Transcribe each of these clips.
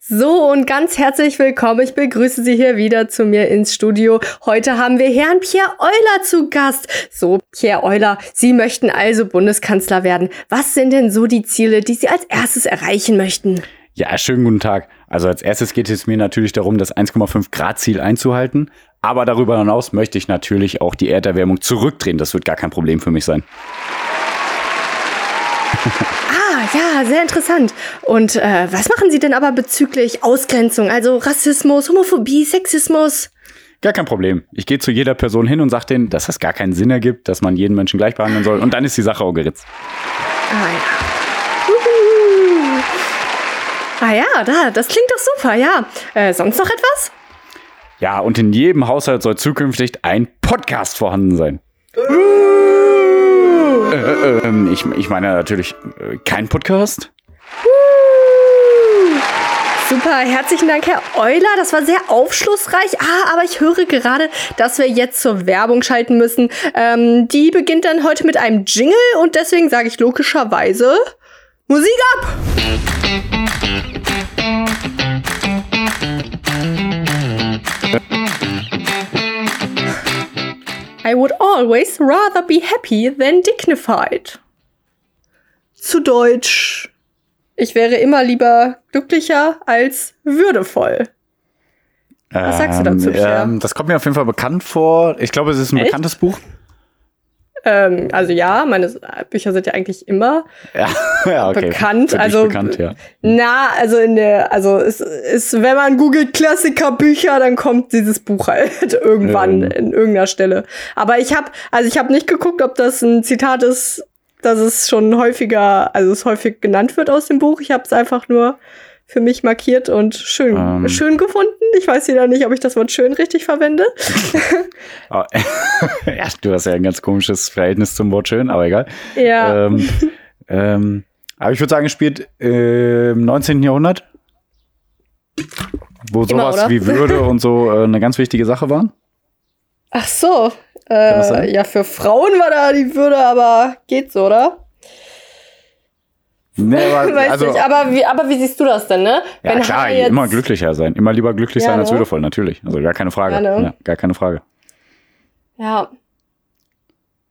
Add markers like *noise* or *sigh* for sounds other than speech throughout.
So und ganz herzlich willkommen. Ich begrüße Sie hier wieder zu mir ins Studio. Heute haben wir Herrn Pierre Euler zu Gast. So, Pierre Euler, Sie möchten also Bundeskanzler werden. Was sind denn so die Ziele, die Sie als erstes erreichen möchten? Ja, schönen guten Tag. Also als erstes geht es mir natürlich darum, das 1,5 Grad Ziel einzuhalten. Aber darüber hinaus möchte ich natürlich auch die Erderwärmung zurückdrehen. Das wird gar kein Problem für mich sein. *laughs* ja, sehr interessant. Und äh, was machen Sie denn aber bezüglich Ausgrenzung, also Rassismus, Homophobie, Sexismus? Gar kein Problem. Ich gehe zu jeder Person hin und sage denen, dass das gar keinen Sinn ergibt, dass man jeden Menschen gleich behandeln soll. Und dann ist die Sache auch geritzt. Ah ja. Uhu. Ah ja, da, das klingt doch super, ja. Äh, sonst noch etwas? Ja, und in jedem Haushalt soll zukünftig ein Podcast vorhanden sein. Äh, äh, ähm, ich, ich meine natürlich äh, kein Podcast. Super, herzlichen Dank, Herr Euler. Das war sehr aufschlussreich. Ah, aber ich höre gerade, dass wir jetzt zur Werbung schalten müssen. Ähm, die beginnt dann heute mit einem Jingle und deswegen sage ich logischerweise Musik ab! I would always rather be happy than dignified. Zu Deutsch. Ich wäre immer lieber glücklicher als würdevoll. Was sagst du dazu, Pierre? Ähm, das kommt mir auf jeden Fall bekannt vor. Ich glaube, es ist ein Echt? bekanntes Buch. Ähm, also ja, meine Bücher sind ja eigentlich immer *laughs* Ja, ja okay. bekannt. Also bekannt, ja. na, also in der, also es ist, wenn man googelt Klassikerbücher, dann kommt dieses Buch halt *laughs* irgendwann Ähm. in irgendeiner Stelle. Aber ich habe, also ich habe nicht geguckt, ob das ein Zitat ist, dass es schon häufiger, also es häufig genannt wird aus dem Buch. Ich habe es einfach nur für mich markiert und schön, Ähm. schön gefunden. Ich weiß wieder nicht, ob ich das Wort schön richtig verwende. *laughs* Ah, *laughs* ja, du hast ja ein ganz komisches Verhältnis zum Wort schön, aber egal. Ja. Ähm, ähm, aber ich würde sagen, spielt äh, im 19. Jahrhundert, wo Immer, sowas oder? wie *laughs* Würde und so äh, eine ganz wichtige Sache waren. Ach so. Äh, ja, für Frauen war da die Würde, aber geht so, oder? Nee, *laughs* aber, Weiß also, nicht, aber wie, aber wie siehst du das denn, ne? ja, klar, Hannah jetzt- immer glücklicher sein. Immer lieber glücklich Ja, sein als ne? würdevoll, natürlich. Also gar keine Frage. Ja, ne? Ja, gar keine Frage. Ja,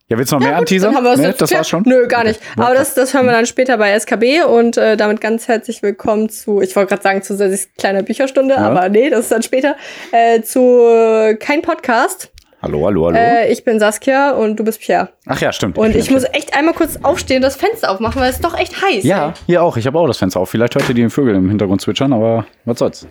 Ja, willst du noch mehr anteasern? haben Nee, das klar- war's schon? Nö, gar nicht. Ja, Aber das, das hören wir dann später bei SKB und äh, damit ganz herzlich willkommen zu, ich wollte gerade sagen, zu Sassis kleiner Bücherstunde, aber nee, das ist dann später, äh, zu äh, kein Podcast. Hallo, hallo, hallo. Äh, ich bin Saskia und du bist Pierre. Ach ja, stimmt. Und bin ich muss echt einmal kurz aufstehen, das Fenster aufmachen, weil es doch echt heiß. Ja, ey. hier auch. Ich habe auch das Fenster auf. Vielleicht hört ihr die Vögel im Hintergrund zwitschern, aber was soll's.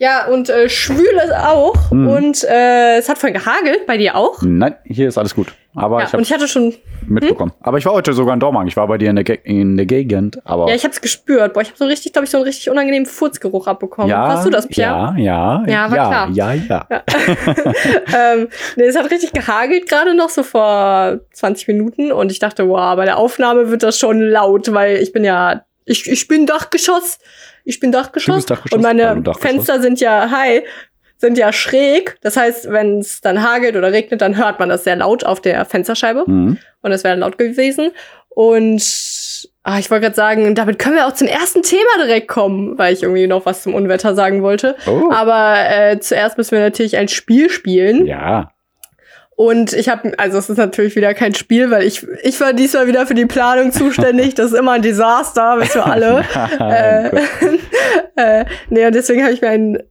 Ja, und äh, schwül ist auch. Mhm. Und äh, es hat vorhin gehagelt, bei dir auch. Nein, hier ist alles gut. Aber Ja, ich habe und ich hatte schon, mitbekommen. Aber ich war heute sogar in Dormagen. Ich war bei dir in der, Ge in der Gegend. Aber ja, ich hab's gespürt. Boah, ich habe so richtig, glaube ich, so einen richtig unangenehmen Furzgeruch abbekommen. ja, Warst du das, Pierre? Ja, ja, Ja, war ja, klar. ja, ja. *laughs* ähm, nee, es hat richtig gehagelt gerade noch, so vor 20 Minuten. Und ich dachte, wow, bei der Aufnahme wird das schon laut, weil ich bin ja, ich, ich bin Dachgeschoss. Ich bin Dachgeschoss. Dachgeschoss? Und meine Hallo, Dachgeschoss. Fenster sind ja, hi, sind ja schräg. Das heißt, wenn es dann hagelt oder regnet, dann hört man das sehr laut auf der Fensterscheibe. Mhm. Und es wäre laut gewesen. Und ah, ich wollte gerade sagen, damit können wir auch zum ersten Thema direkt kommen, weil ich irgendwie noch was zum Unwetter sagen wollte. Oh. Aber äh, zuerst müssen wir natürlich ein Spiel spielen. Ja. Und ich habe, also es ist natürlich wieder kein Spiel, weil ich, ich war diesmal wieder für die Planung zuständig. Das ist immer ein Desaster, wissen wir alle. *laughs* äh, *laughs* äh, nee, und deswegen habe ich mir ein,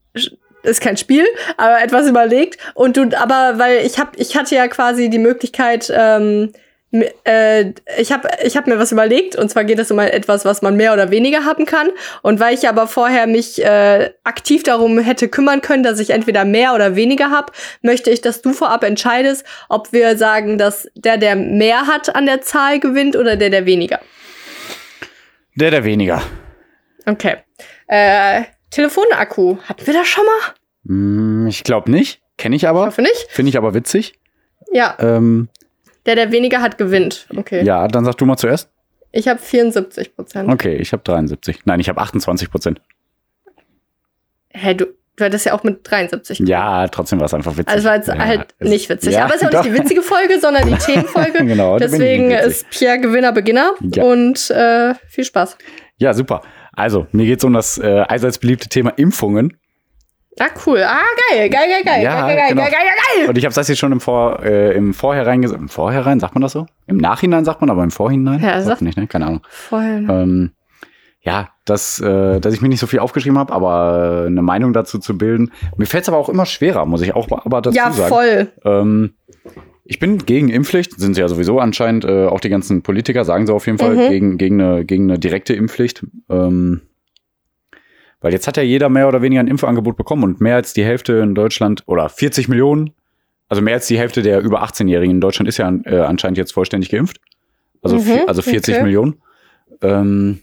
ist kein Spiel, aber etwas überlegt. Und du, aber weil ich habe, ich hatte ja quasi die Möglichkeit, ähm, äh, ich habe ich hab mir was überlegt und zwar geht es um etwas, was man mehr oder weniger haben kann. Und weil ich aber vorher mich äh, aktiv darum hätte kümmern können, dass ich entweder mehr oder weniger habe, möchte ich, dass du vorab entscheidest, ob wir sagen, dass der, der mehr hat an der Zahl gewinnt oder der, der weniger. Der, der weniger. Okay. Äh, Telefonakku. Hatten wir das schon mal? Hm, ich glaube nicht. Kenne ich Ich aber. hoffe nicht. Finde ich aber witzig. Ja, Ähm, der, der weniger hat, gewinnt. Okay. ja, dann sag du mal zuerst. Ich habe 74 Prozent. Okay, ich habe 73. Nein, ich habe 28 Prozent. Hä, du, du hattest ja auch mit 73. Ja, trotzdem war es einfach witzig. Also war jetzt ja, halt es- nicht witzig. Ja, Aber es ist auch doch. nicht die *laughs* witzige Folge, sondern die *laughs* Themenfolge. Genau, Deswegen ist Pierre Gewinner, Beginner. Ja. Und äh, viel Spaß. Ja, super. Also, mir geht es um das äh, allseits beliebte Thema Impfungen. Ah, cool. Ah, geil, geil, geil, geil, Ja, geil, geil, genau. geil, geil, geil, geil. Und ich habe das jetzt schon im, Vor, äh, im Vorhinein gesagt. Im Vorhinein, sagt man das so? Im Nachhinein sagt man, aber im Vorhinein? Ja, Sagt nicht, ne? Keine Ahnung. Vorher. Ähm, ja, dass, äh, dass ich mir nicht so viel aufgeschrieben habe, aber äh, eine Meinung dazu zu bilden. Mir fällt es aber auch immer schwerer, muss ich auch aber dazu Ja, sagen. voll. Ähm, ich bin gegen Impfpflicht, sind sie ja sowieso anscheinend, äh, auch die ganzen Politiker sagen sie auf jeden Fall, Mhm. gegen, gegen, eine, gegen eine direkte Impfpflicht. Ähm, weil jetzt hat ja jeder mehr oder weniger ein Impfangebot bekommen und mehr als die Hälfte in Deutschland oder 40 Millionen, also mehr als die Hälfte der über 18-Jährigen in Deutschland ist ja äh, anscheinend jetzt vollständig geimpft. Also, Mhm, also 40 okay. Millionen. Ähm,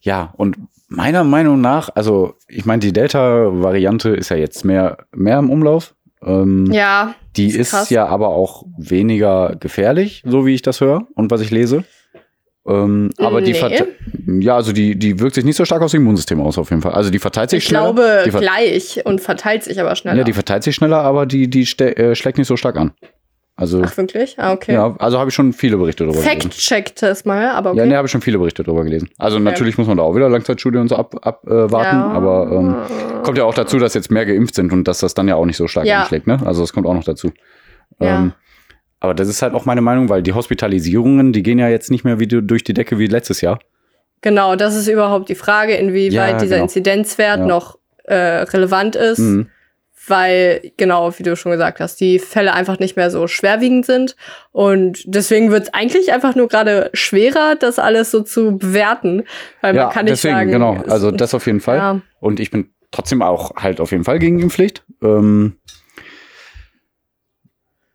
ja, und meiner Meinung nach, also ich meine, die Delta-Variante ist ja jetzt mehr, mehr im Umlauf. Ähm, Ja, die ist ist ja aber auch weniger gefährlich, so wie ich das höre und was ich lese. Ähm, aber die Nee. verte- ja, also die, die wirkt sich nicht so stark aufs Immunsystem aus, auf jeden Fall. Also die verteilt sich ich schneller. glaube die, ver gleich und verteilt sich aber schneller. ja, die verteilt sich schneller, aber die, die äh, schlägt nicht so stark an. Also, Ach, wirklich? Ah, okay. ja, also habe ich schon viele Berichte darüber gelesen. Fact-check das mal, aber okay. Ja, ne, habe ich schon viele Berichte darüber gelesen. Also natürlich muss man da auch wieder Langzeitstudie und so abwarten, ab, äh, warten, Ja. aber ähm, kommt ja auch dazu, dass jetzt mehr geimpft sind und dass das dann ja auch nicht so stark Ja. anschlägt, ne? Also das kommt auch noch dazu. Ja. Ähm, aber das ist halt auch meine Meinung, weil die Hospitalisierungen, die gehen ja jetzt nicht mehr wie du- durch die Decke wie letztes Jahr. Genau, das ist überhaupt die Frage, inwieweit Ja, dieser genau. Inzidenzwert Ja. noch äh, relevant ist. Mhm. weil, genau, wie du schon gesagt hast, die Fälle einfach nicht mehr so schwerwiegend sind. Und deswegen wird es eigentlich einfach nur gerade schwerer, das alles so zu bewerten. Weil Ja, man kann nicht deswegen, sagen. genau. Also das auf jeden Fall. Und ich bin trotzdem auch halt auf jeden Fall gegen Impfpflicht. Ähm,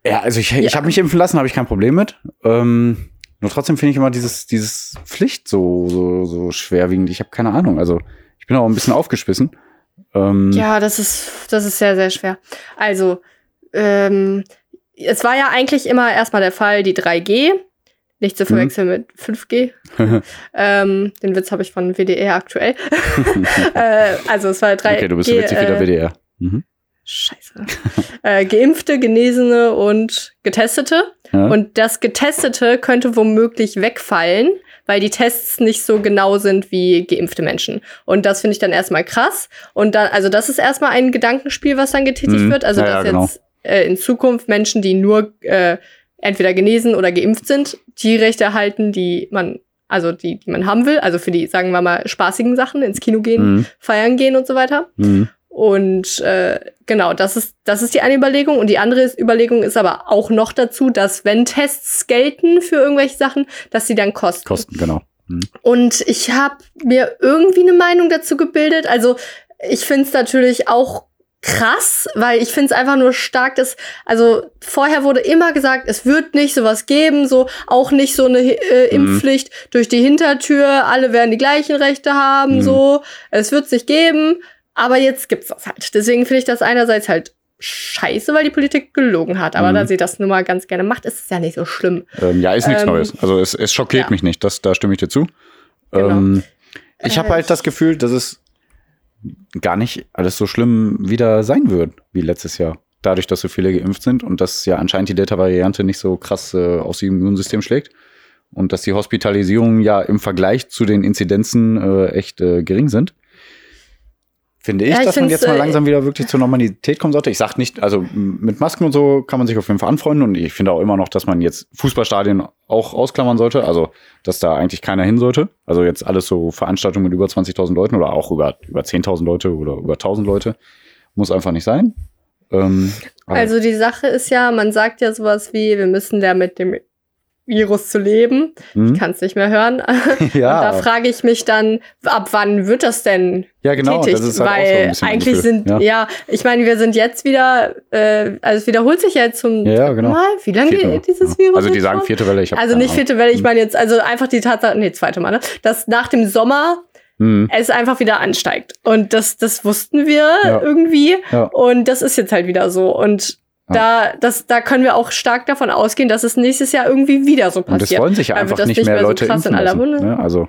ja, also ich, ich Ja. habe mich impfen lassen, habe ich kein Problem mit. Ähm, nur trotzdem finde ich immer dieses, dieses Pflicht so, so, so schwerwiegend. Ich habe keine Ahnung. Also ich bin auch ein bisschen aufgeschmissen. Ähm, Ja, das ist, das ist sehr, sehr schwer. Also, ähm, es war ja eigentlich immer erstmal der Fall, die 3G, nicht zu verwechseln mit 5G. *laughs* ähm, den Witz habe ich von WDR aktuell. *laughs* *laughs* äh, also es war 3G. okay, du bist witzig äh, WDR. Mhm. Scheiße. äh, Geimpfte, Genesene und Getestete. Ja. Und das Getestete könnte womöglich wegfallen, weil die Tests nicht so genau sind wie geimpfte Menschen. Und das finde ich dann erstmal krass. Und dann, also das ist erstmal ein Gedankenspiel, was dann getätigt Mhm. wird. Also Ja, ja, dass genau. jetzt äh, in Zukunft Menschen, die nur äh, entweder genesen oder geimpft sind, die Rechte erhalten, die man, also die, die man haben will. Also für die, sagen wir mal, spaßigen Sachen, ins Kino gehen, Mhm. feiern gehen und so weiter. Mhm. Und äh, genau, das ist, das ist die eine Überlegung. Und die andere ist- Überlegung ist aber auch noch dazu, dass wenn Tests gelten für irgendwelche Sachen, dass sie dann kosten. Kosten, genau. Mhm. Und ich habe mir irgendwie eine Meinung dazu gebildet. Also ich finde es natürlich auch krass, weil ich finde es einfach nur stark, dass, also vorher wurde immer gesagt, es wird nicht sowas geben, so auch nicht so eine äh, Mhm. Impfpflicht durch die Hintertür, alle werden die gleichen Rechte haben, Mhm. so, es wird es nicht geben, aber jetzt gibt's das halt. Deswegen finde ich das einerseits halt scheiße, weil die Politik gelogen hat, aber Mhm. da sie das nun mal ganz gerne macht, ist es ja nicht so schlimm. Ähm, ja, ist nichts Ähm, Neues. Also es, es schockiert ja. mich nicht, das, da stimme ich dir zu. Genau. Ähm, ich habe Äh, halt das Gefühl, dass es gar nicht alles so schlimm wieder sein wird wie letztes Jahr. Dadurch, dass so viele geimpft sind und dass ja anscheinend die Delta-Variante nicht so krass äh, aufs Immunsystem schlägt. Und dass die Hospitalisierungen ja im Vergleich zu den Inzidenzen äh, echt äh, gering sind. Finde ich, Ja, ich dass man jetzt mal äh, langsam wieder wirklich zur Normalität kommen sollte. Ich sag nicht, also mit Masken und so kann man sich auf jeden Fall anfreunden und ich finde auch immer noch, dass man jetzt Fußballstadien auch ausklammern sollte, also dass da eigentlich keiner hin sollte. Also jetzt alles so Veranstaltungen mit über 20.000 Leuten oder auch über, über 10.000 Leute oder über 1.000 Leute muss einfach nicht sein. Ähm, Also die Sache ist ja, man sagt ja sowas wie, wir müssen da mit dem Virus zu leben. hm? Ich kann es nicht mehr hören. *laughs* ja, Und da frage ich mich dann, ab wann wird das denn ja, genau, tätig? das ist halt so Weil bisschen eigentlich sind, Gefühl. ja. ich meine, wir sind jetzt wieder, äh, also es wiederholt sich ja jetzt zum Ja, ja, genau. Mal. Wie lange geht dieses ja. Virus? Also die sagen vierte Welle, ich Also nicht vierte Welle, ich meine jetzt, also einfach die Tatsache, nee, zweite Mal, ne? dass nach dem Sommer Hm. es einfach wieder ansteigt. Und das, das wussten wir Ja. irgendwie. Ja. Und das ist jetzt halt wieder so. Und Ja. Da, das, da können wir auch stark davon ausgehen, dass es nächstes Jahr irgendwie wieder so Und es passiert. wollen sich ja einfach das nicht nicht mehr mehr so Leute in impfen aller lassen. Munde. Ne? Also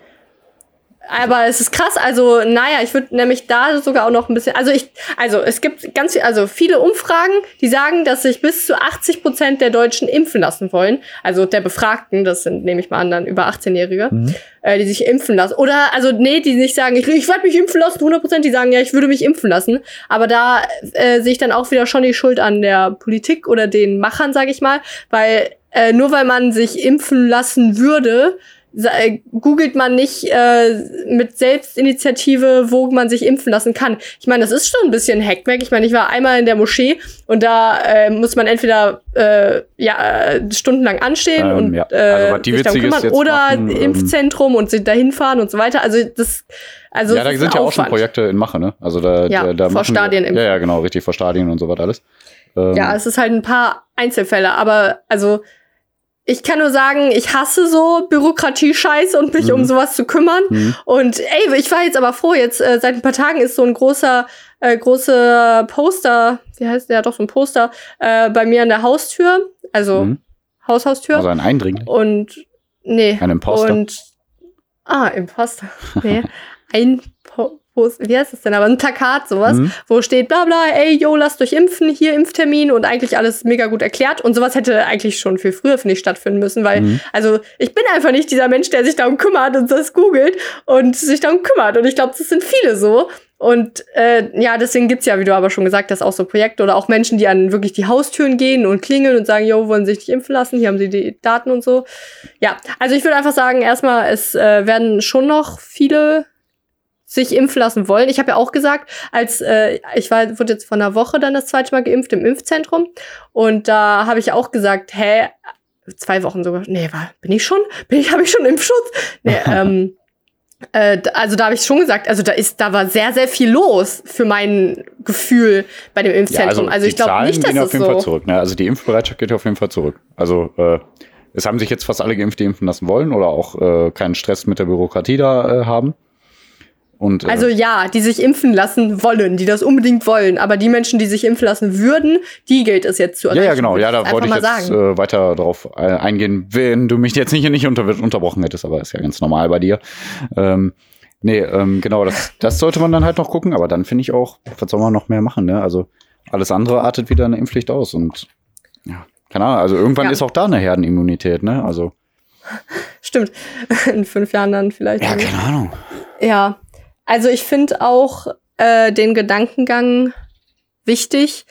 aber es ist krass. Also, naja, ich würde nämlich da sogar auch noch ein bisschen. Also, ich, also es gibt ganz also viele Umfragen, die sagen, dass sich bis zu 80 Prozent der Deutschen impfen lassen wollen. Also der Befragten, das sind, nehme ich mal an, dann über 18-Jährige, mhm. äh, die sich impfen lassen. Oder, also, nee, die nicht sagen, ich, ich werde mich impfen lassen, 100 Prozent, die sagen, ja, ich würde mich impfen lassen. Aber da äh, sehe ich dann auch wieder schon die Schuld an der Politik oder den Machern, sage ich mal. Weil äh, nur weil man sich impfen lassen würde, googelt man nicht äh, mit Selbstinitiative, wo man sich impfen lassen kann. Ich meine, das ist schon ein bisschen Hackback. Ich meine, ich war einmal in der Moschee und da äh, muss man entweder äh, ja äh, stundenlang anstehen ähm, und ja. also, äh, sich darum kümmern oder machen, ähm, Impfzentrum und sich dahin fahren und so weiter. Also das also ja, da sind ja auch schon Projekte in Mache, ne? Also da, ja, da, da vor Stadien wir, Ja, ja, genau, richtig vor Stadien und so was alles. Ähm, ja, es ist halt ein paar Einzelfälle, aber also ich kann nur sagen, ich hasse so Bürokratie-Scheiß und mich mhm. um sowas zu kümmern. Mhm. Und ey, ich war jetzt aber froh, jetzt äh, seit ein paar Tagen ist so ein großer, äh, großer Poster, wie heißt der, doch so ein Poster, äh, bei mir an der Haustür. Also mhm. Haushaustür. Also ein Eindringling. Und nee. Ein Imposter. Und ah, Imposter. Nee. *laughs* ein po wie heißt das denn, aber ein Plakat, sowas, mhm. wo steht, bla bla, ey, yo, lasst euch impfen, hier Impftermin und eigentlich alles mega gut erklärt. Und sowas hätte eigentlich schon viel früher, finde ich, stattfinden müssen, weil, mhm. also ich bin einfach nicht dieser Mensch, der sich darum kümmert und das googelt und sich darum kümmert. Und ich glaube, das sind viele so. Und äh, ja, deswegen gibt's ja, wie du aber schon gesagt hast, auch so Projekte oder auch Menschen, die an wirklich die Haustüren gehen und klingeln und sagen, yo, wollen Sie sich nicht impfen lassen? Hier haben Sie die Daten und so. Ja, also ich würde einfach sagen, erstmal, es äh, werden schon noch viele sich impfen lassen wollen. Ich habe ja auch gesagt, als äh, ich war, wurde jetzt vor einer Woche dann das zweite Mal geimpft im Impfzentrum und da habe ich auch gesagt, hä, zwei Wochen sogar, nee, war, bin ich schon, bin ich, *laughs* habe ich schon Impfschutz? Nee, *laughs* ähm, äh, also da habe ich schon gesagt, also da ist, da war sehr, sehr viel los für mein Gefühl bei dem Impfzentrum. Ja, also, also ich glaube nicht, dass gehen auf jeden so Fall zurück. Ne? Also die Impfbereitschaft geht auf jeden Fall zurück. Also äh, es haben sich jetzt fast alle geimpft, die impfen lassen wollen oder auch äh, keinen Stress mit der Bürokratie da äh, haben. Und, äh, also ja, die sich impfen lassen wollen, die das unbedingt wollen. Aber die Menschen, die sich impfen lassen würden, die gilt es jetzt zu erreichen. Ja, ja, genau. Ja, da wollte ich jetzt äh, weiter darauf äh, eingehen, wenn du mich jetzt nicht, nicht unter, unterbrochen hättest, aber ist ja ganz normal bei dir. Ähm, nee, ähm, genau, das, das sollte man dann halt noch gucken. Aber dann finde ich auch, was soll man noch mehr machen? Ne? Also alles andere artet wieder eine Impfpflicht aus. Und ja, keine Ahnung, also irgendwann ja. ist auch da eine Herdenimmunität, ne? Also. *laughs* Stimmt. *laughs* In fünf Jahren dann vielleicht. Ja, keine Ahnung. Ja, also ich finde auch äh, den Gedankengang wichtig.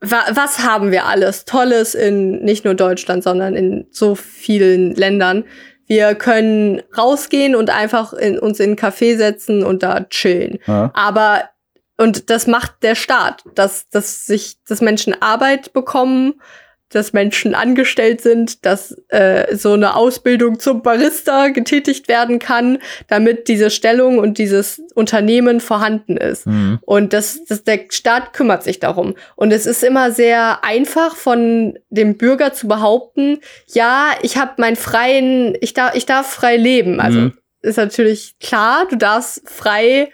Wa was haben wir alles Tolles in nicht nur Deutschland, sondern in so vielen Ländern? Wir können rausgehen und einfach in, uns in einen Café setzen und da chillen. Ja. Aber und das macht der Staat, dass, dass sich, dass Menschen Arbeit bekommen dass Menschen angestellt sind, dass äh, so eine Ausbildung zum Barista getätigt werden kann, damit diese Stellung und dieses Unternehmen vorhanden ist. Mhm. Und das, das, der Staat kümmert sich darum. Und es ist immer sehr einfach von dem Bürger zu behaupten, ja, ich habe meinen freien, ich darf, ich darf frei leben. Also mhm. ist natürlich klar, du darfst frei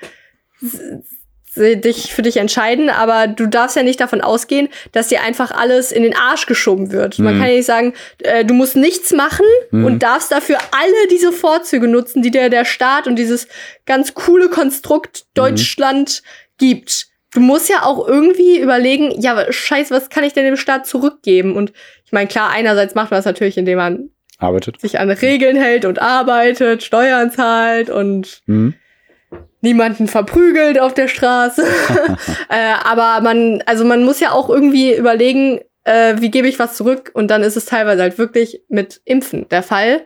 dich für dich entscheiden, aber du darfst ja nicht davon ausgehen, dass dir einfach alles in den Arsch geschoben wird. Mhm. Man kann ja nicht sagen, äh, du musst nichts machen mhm. und darfst dafür alle diese Vorzüge nutzen, die dir der Staat und dieses ganz coole Konstrukt mhm. Deutschland mhm. gibt. Du musst ja auch irgendwie überlegen, ja, scheiße, was kann ich denn dem Staat zurückgeben? Und ich meine, klar, einerseits macht man das natürlich, indem man arbeitet. sich an Regeln hält und arbeitet, Steuern zahlt und mhm niemanden verprügelt auf der Straße. *laughs* *laughs* äh, aber man, also man muss ja auch irgendwie überlegen, äh, wie gebe ich was zurück? Und dann ist es teilweise halt wirklich mit Impfen der Fall.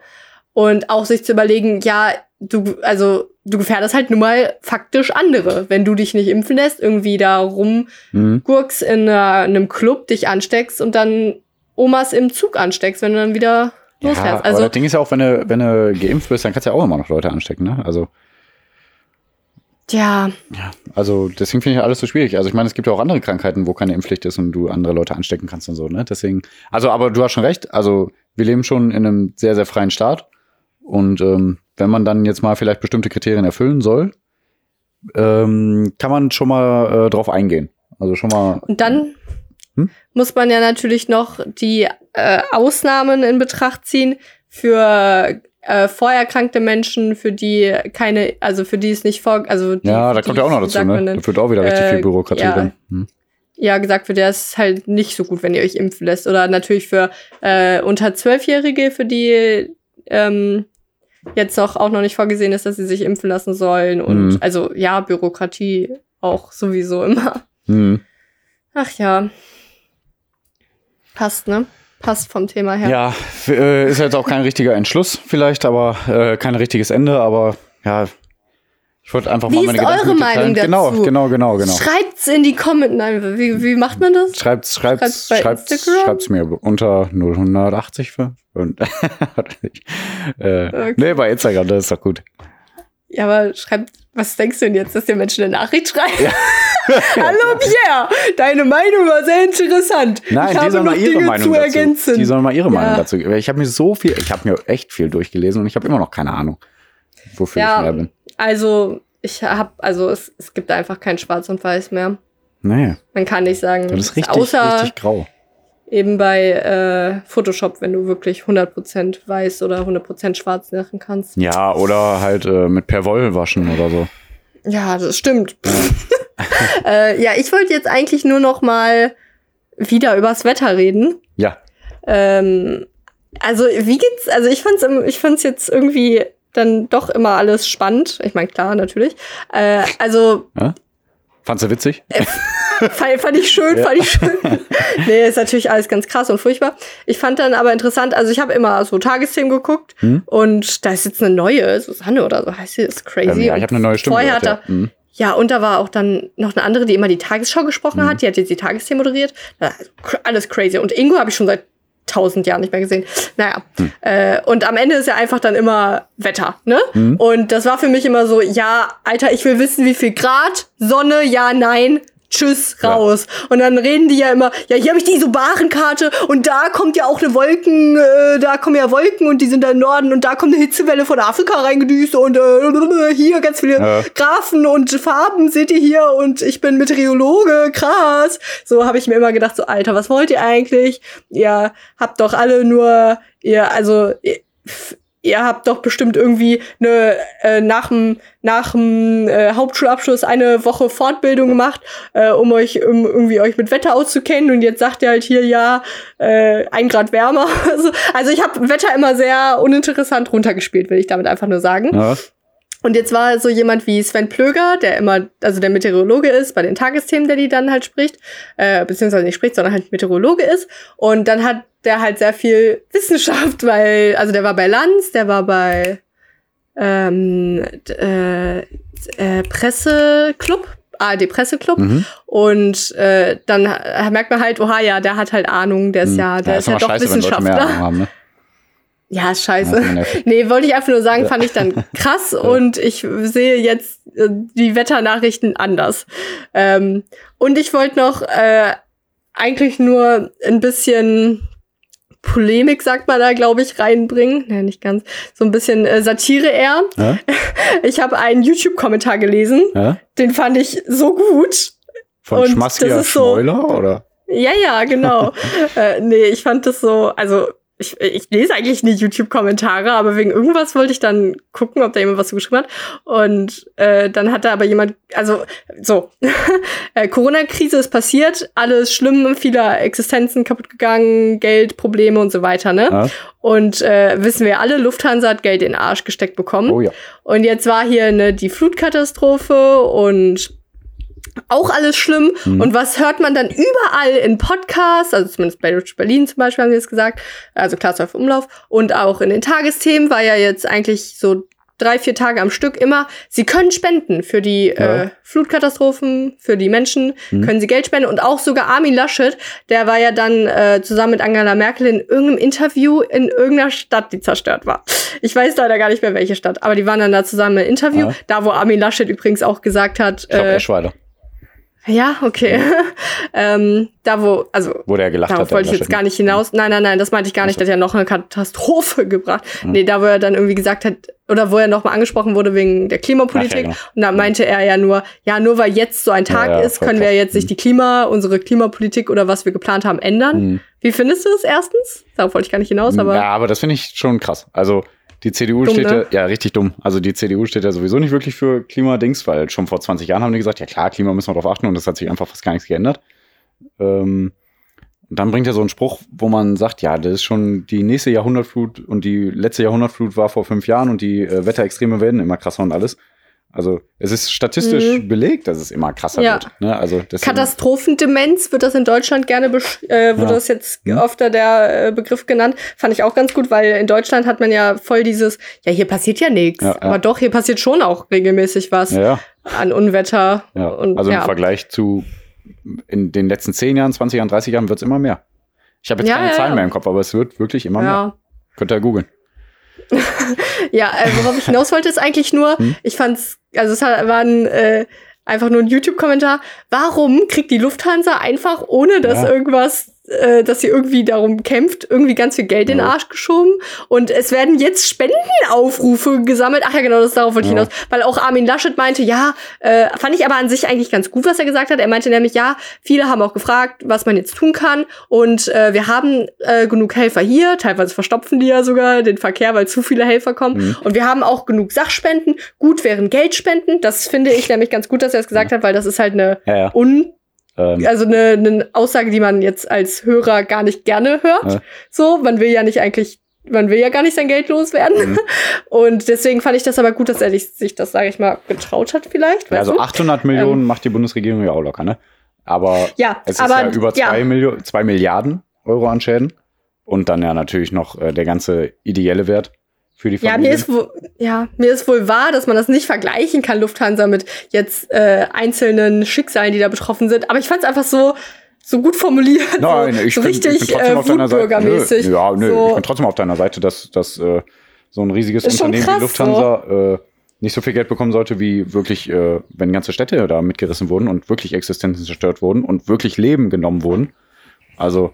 Und auch sich zu überlegen, ja, du, also du gefährdest halt nun mal faktisch andere, wenn du dich nicht impfen lässt, irgendwie da rumgurks mhm. in, in einem Club, dich ansteckst und dann Omas im Zug ansteckst, wenn du dann wieder losfährst. Ja, also aber das Ding ist ja auch, wenn du, wenn du geimpft bist, dann kannst du ja auch immer noch Leute anstecken, ne? Also ja. Ja, also deswegen finde ich alles so schwierig. Also ich meine, es gibt ja auch andere Krankheiten, wo keine Impfpflicht ist und du andere Leute anstecken kannst und so, ne? Deswegen, also aber du hast schon recht, also wir leben schon in einem sehr, sehr freien Staat. Und ähm, wenn man dann jetzt mal vielleicht bestimmte Kriterien erfüllen soll, ähm, kann man schon mal äh, drauf eingehen. Also schon mal. Und dann hm? muss man ja natürlich noch die äh, Ausnahmen in Betracht ziehen für äh, vorerkrankte Menschen, für die keine, also für die es nicht vor, also die, Ja, da kommt ja auch noch dazu, ne? denn? Da wird auch wieder richtig Äh, viel Bürokratie ja. drin. Hm. ja, gesagt wird, der ist halt nicht so gut, wenn ihr euch impfen lässt. Oder natürlich für äh, unter Zwölfjährige, für die ähm, jetzt noch auch noch nicht vorgesehen ist, dass sie sich impfen lassen sollen. Und Mhm. also ja, Bürokratie auch sowieso immer. Hm. Ach ja. Passt, ne? Passt vom Thema her. Ja, äh, ist jetzt auch kein richtiger Entschluss vielleicht, aber äh, kein richtiges Ende, aber ja, ich wollte einfach Wie mal ist meine Gedanken eure. Meinung Genau, dazu? genau, genau, genau. Schreibt's in die Comments. Nein, wie, wie macht man das? Schreibt's, schreibt's, Schreibt's bei schreibt's, Instagram? schreibt's mir unter 0180 für. Und *laughs* äh, Okay. Nee, bei Instagram, das ist doch gut. Ja, aber schreibt, was denkst du denn jetzt, dass der Menschen eine Nachricht schreibt? *laughs* Hallo Pierre, deine Meinung war sehr interessant. Nein, ich die habe sollen noch mal ihre Dinge Meinung zu dazu. ergänzen. Die sollen mal ihre Ja. Meinung dazu geben. Ich habe mir so viel, ich habe mir echt viel durchgelesen und ich habe immer noch keine Ahnung, wofür Ja. ich mehr bin. Also, ich habe, also es, es gibt einfach kein Schwarz und Weiß mehr. Nee, Man kann nicht sagen, das ist richtig, außer richtig grau. Eben bei äh, Photoshop, wenn du wirklich 100% weiß oder 100% schwarz machen kannst. Ja, oder halt äh, mit Perwoll waschen oder so. Ja, das stimmt. *laughs* äh, ja, ich wollte jetzt eigentlich nur noch mal wieder übers Wetter reden. Ja. Ähm, also, wie geht's? Also, ich fand's, ich fand's jetzt irgendwie dann doch immer alles spannend. Ich meine, klar, natürlich. Äh, also, Fandst du witzig? fand, fand ich schön, Ja. fand ich schön. *laughs* nee, ist natürlich alles ganz krass und furchtbar. Ich fand dann aber interessant, also ich habe immer so Tagesthemen geguckt Hm? und da ist jetzt eine neue, Susanne oder so heißt sie, ist crazy. Ähm, ja, ich habe eine neue Stimme Vorher hat gehört. er, Ja. Mhm. ja, und da war auch dann noch eine andere, die immer die Tagesschau gesprochen Mhm. hat. Die hat jetzt die Tagesthemen moderiert. Cr- Alles crazy. Und Ingo habe ich schon seit tausend Jahren nicht mehr gesehen. Naja. Hm. Äh, und am Ende ist ja einfach dann immer Wetter, ne? Mhm. Und das war für mich immer so, ja, Alter, ich will wissen, wie viel Grad, Sonne, ja, nein. Tschüss, Ja. raus. Und dann reden die ja immer, ja, hier habe ich die Isobarenkarte und da kommt ja auch eine Wolken, äh, da kommen ja Wolken und die sind da im Norden und da kommt eine Hitzewelle von Afrika reingedüst und äh, hier ganz viele Ja. Graphen und Farben seht ihr hier und ich bin Meteorologe, krass. So habe ich mir immer gedacht, so Alter, was wollt ihr eigentlich? Ihr habt doch alle nur, ihr, also ihr, ihr habt doch bestimmt irgendwie eine äh, nach dem nach dem äh, Hauptschulabschluss eine Woche Fortbildung gemacht, äh, um euch um irgendwie euch mit Wetter auszukennen und jetzt sagt ihr halt hier ja äh, ein Grad wärmer. *laughs* also, also ich habe Wetter immer sehr uninteressant runtergespielt, will ich damit einfach nur sagen. Ja. Und jetzt war so jemand wie Sven Plöger, der immer, also der Meteorologe ist bei den Tagesthemen, der die dann halt spricht, äh, beziehungsweise nicht spricht, sondern halt Meteorologe ist. Und dann hat der halt sehr viel Wissenschaft, weil, also der war bei Lanz, der war bei ähm, äh, äh, Presseclub, ARD Presseclub. Mhm. Und äh, dann merkt man halt, oha, ja, der hat halt Ahnung, der ist Mhm. ja, der ist ja immer doch scheiße, Wissenschaftler. Haben, ne? Ja, scheiße. Nee, wollte ich einfach nur sagen, fand ich dann *laughs* krass und ich sehe jetzt äh, die Wetternachrichten anders. Ähm, und ich wollte noch äh, eigentlich nur ein bisschen Polemik, sagt man da, glaube ich, reinbringen. Nee, nicht ganz. So ein bisschen äh, Satire eher. Ja? *laughs* Ich habe einen YouTube-Kommentar gelesen, Ja? den fand ich so gut. Von Und das ist so- oder? Ja, ja, genau. *laughs* äh, nee, ich fand das so, also ich, ich lese eigentlich nie YouTube-Kommentare, aber wegen irgendwas wollte ich dann gucken, ob da jemand was zu geschrieben hat. Und äh, dann hat da aber jemand, also so, *laughs* äh, Corona-Krise ist passiert, alles schlimm, viele Existenzen kaputt gegangen, Geld, Probleme und so weiter, ne? Ja? Und äh, wissen wir alle, Lufthansa hat Geld in den Arsch gesteckt bekommen. Oh ja. Und jetzt war hier ne, die Flutkatastrophe und auch alles schlimm. Mhm. Und was hört man dann überall in Podcasts, also zumindest bei Deutsch Berlin zum Beispiel haben sie es gesagt, also Klaas Umlauf und auch in den Tagesthemen war ja jetzt eigentlich so drei, vier Tage am Stück immer, sie können spenden für die Ja. äh, Flutkatastrophen, für die Menschen, Mhm. können sie Geld spenden. Und auch sogar Armin Laschet, der war ja dann äh, zusammen mit Angela Merkel in irgendeinem Interview in irgendeiner Stadt, die zerstört war. Ich weiß leider gar nicht mehr, welche Stadt, aber die waren dann da zusammen im Interview, Ja. da wo Armin Laschet übrigens auch gesagt hat, Ich glaube, äh, Eschweiler. Ja, okay. *laughs* ähm, da wo, also Wo der gelacht darauf hat. wollte ich jetzt gar nicht hinaus. Nein, nein, nein, das meinte ich gar nicht. Ach so. Der hat ja noch eine Katastrophe *laughs* gebracht. Hm. Nee, da wo er dann irgendwie gesagt hat, oder wo er nochmal angesprochen wurde wegen der Klimapolitik. Ja, genau. Und da meinte er ja nur, ja, nur weil jetzt so ein Tag Ja, ja, ist, können wir jetzt nicht die Klima, unsere Klimapolitik oder was wir geplant haben, ändern. Mhm. Wie findest du es erstens? Darauf wollte ich gar nicht hinaus, aber. ja, aber das finde ich schon krass. Also die CDU Dumm, steht ne? ja, ja richtig dumm. Also die CDU steht ja sowieso nicht wirklich für Klimadings, weil schon vor 20 Jahren haben die gesagt, ja klar, Klima müssen wir drauf achten und das hat sich einfach fast gar nichts geändert. Ähm, und dann bringt er so einen Spruch, wo man sagt, ja, das ist schon die nächste Jahrhundertflut und die letzte Jahrhundertflut war vor fünf Jahren und die äh, Wetterextreme werden immer krasser und alles. Also es ist statistisch Mhm. belegt, dass es immer krasser Ja. wird. Ne? Also Katastrophendemenz wird das in Deutschland gerne, äh, wurde Ja. das jetzt Hm. öfter der äh, Begriff genannt. Fand ich auch ganz gut, weil in Deutschland hat man ja voll dieses, ja, hier passiert ja nichts. Ja, ja. Aber doch, hier passiert schon auch regelmäßig was Ja, ja. an Unwetter. Ja, Und, also im ja. Vergleich zu in den letzten 10 Jahren, 20 Jahren, 30 Jahren wird es immer mehr. Ich habe jetzt Ja, keine ja, Zahlen ja. mehr im Kopf, aber es wird wirklich immer mehr. Ja, Könnt ihr googeln. *laughs* ja äh, worauf ich hinaus wollte, ist eigentlich nur, Hm? ich fand's, also es war ein, äh, einfach nur ein YouTube-Kommentar. Warum kriegt die Lufthansa einfach, ohne dass Ja. irgendwas, äh, dass sie irgendwie darum kämpft, irgendwie ganz viel Geld in den Ja. Arsch geschoben? Und es werden jetzt Spendenaufrufe gesammelt. Ach ja, genau, das darauf wollte ich Ja. hinaus. Weil auch Armin Laschet meinte, ja, äh, fand ich aber an sich eigentlich ganz gut, was er gesagt hat. Er meinte nämlich, ja, viele haben auch gefragt, was man jetzt tun kann. Und äh, wir haben äh, genug Helfer hier. Teilweise verstopfen die ja sogar den Verkehr, weil zu viele Helfer kommen. Mhm. Und wir haben auch genug Sachspenden. Gut wären Geldspenden. Das finde ich nämlich ganz gut, dass er es gesagt hat, weil das ist halt eine Ja, ja. un Ähm, also eine, eine Aussage, die man jetzt als Hörer gar nicht gerne hört. Ja. So, man will ja nicht eigentlich, man will ja gar nicht sein Geld loswerden. Mhm. *laughs* Und deswegen fand ich das aber gut, dass er sich das, sage ich mal, getraut hat vielleicht. ja, also du? 800 Millionen macht die Bundesregierung ja auch locker, ne? Aber ja, es ist aber ja über ja. 2 Millio- zwei Milliarden Euro an Schäden. Und dann ja natürlich noch äh, der ganze ideelle Wert für die Ja, Familie. mir ist, wohl, ja, mir ist wohl wahr, dass man das nicht vergleichen kann, Lufthansa, mit jetzt äh, einzelnen Schicksalen, die da betroffen sind. Aber ich fand es einfach so, so gut formuliert. Nein, so, ich, so bin, richtig ich bin trotzdem äh, auf deiner Seite. Nö, ja, nö, so. ich bin trotzdem auf deiner Seite, dass, dass äh, so ein riesiges Unternehmen krass, wie Lufthansa äh, nicht so viel Geld bekommen sollte, wie wirklich, äh, wenn ganze Städte da mitgerissen wurden und wirklich Existenzen zerstört wurden und wirklich Leben genommen wurden. Also,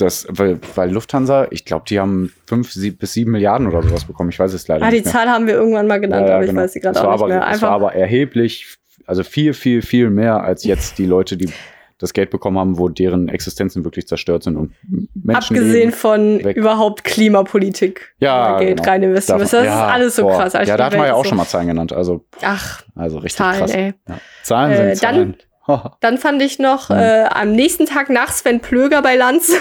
das, weil, weil Lufthansa, ich glaube, die haben fünf sieb, bis sieben Milliarden oder sowas bekommen. Ich weiß es leider Ah, die nicht mehr. Zahl haben wir irgendwann mal genannt, Ja, aber ich genau. weiß sie gerade war auch nicht aber, mehr. Das war Einfach, aber erheblich, also viel, viel, viel mehr als jetzt die Leute, die das Geld bekommen haben, wo deren Existenzen wirklich zerstört sind und Menschen. abgesehen von weg. überhaupt Klimapolitik ja, man Geld genau. rein investieren müssen. Das ja, ist alles so boah. krass. Also Ja, da die wir Welt ja auch ist schon so- mal Zahlen genannt. Also, Ach, also richtig Zahlen, krass. ey. Ja. Zahlen Äh, sind dann- Zahlen. Haha. *laughs* Dann fand ich noch Mhm. äh, am nächsten Tag nach Sven Plöger bei Lanz.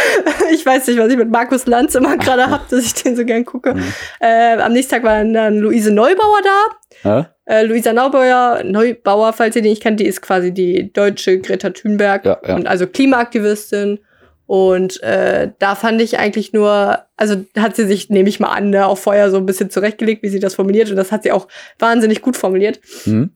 *laughs* ich weiß nicht, was ich mit Markus Lanz immer gerade habe, dass ich den so gern gucke. Mhm. Äh, am nächsten Tag war dann Luise Neubauer da. Hä? Äh, Luisa Neubauer, Neubauer, falls ihr die nicht kennt, die ist quasi die deutsche Greta Thunberg Ja, ja. und also Klimaaktivistin. Und äh, da fand ich eigentlich nur, also hat sie sich, nehme ich mal an, ne, auch vorher so ein bisschen zurechtgelegt, wie sie das formuliert. Und das hat sie auch wahnsinnig gut formuliert. Mhm.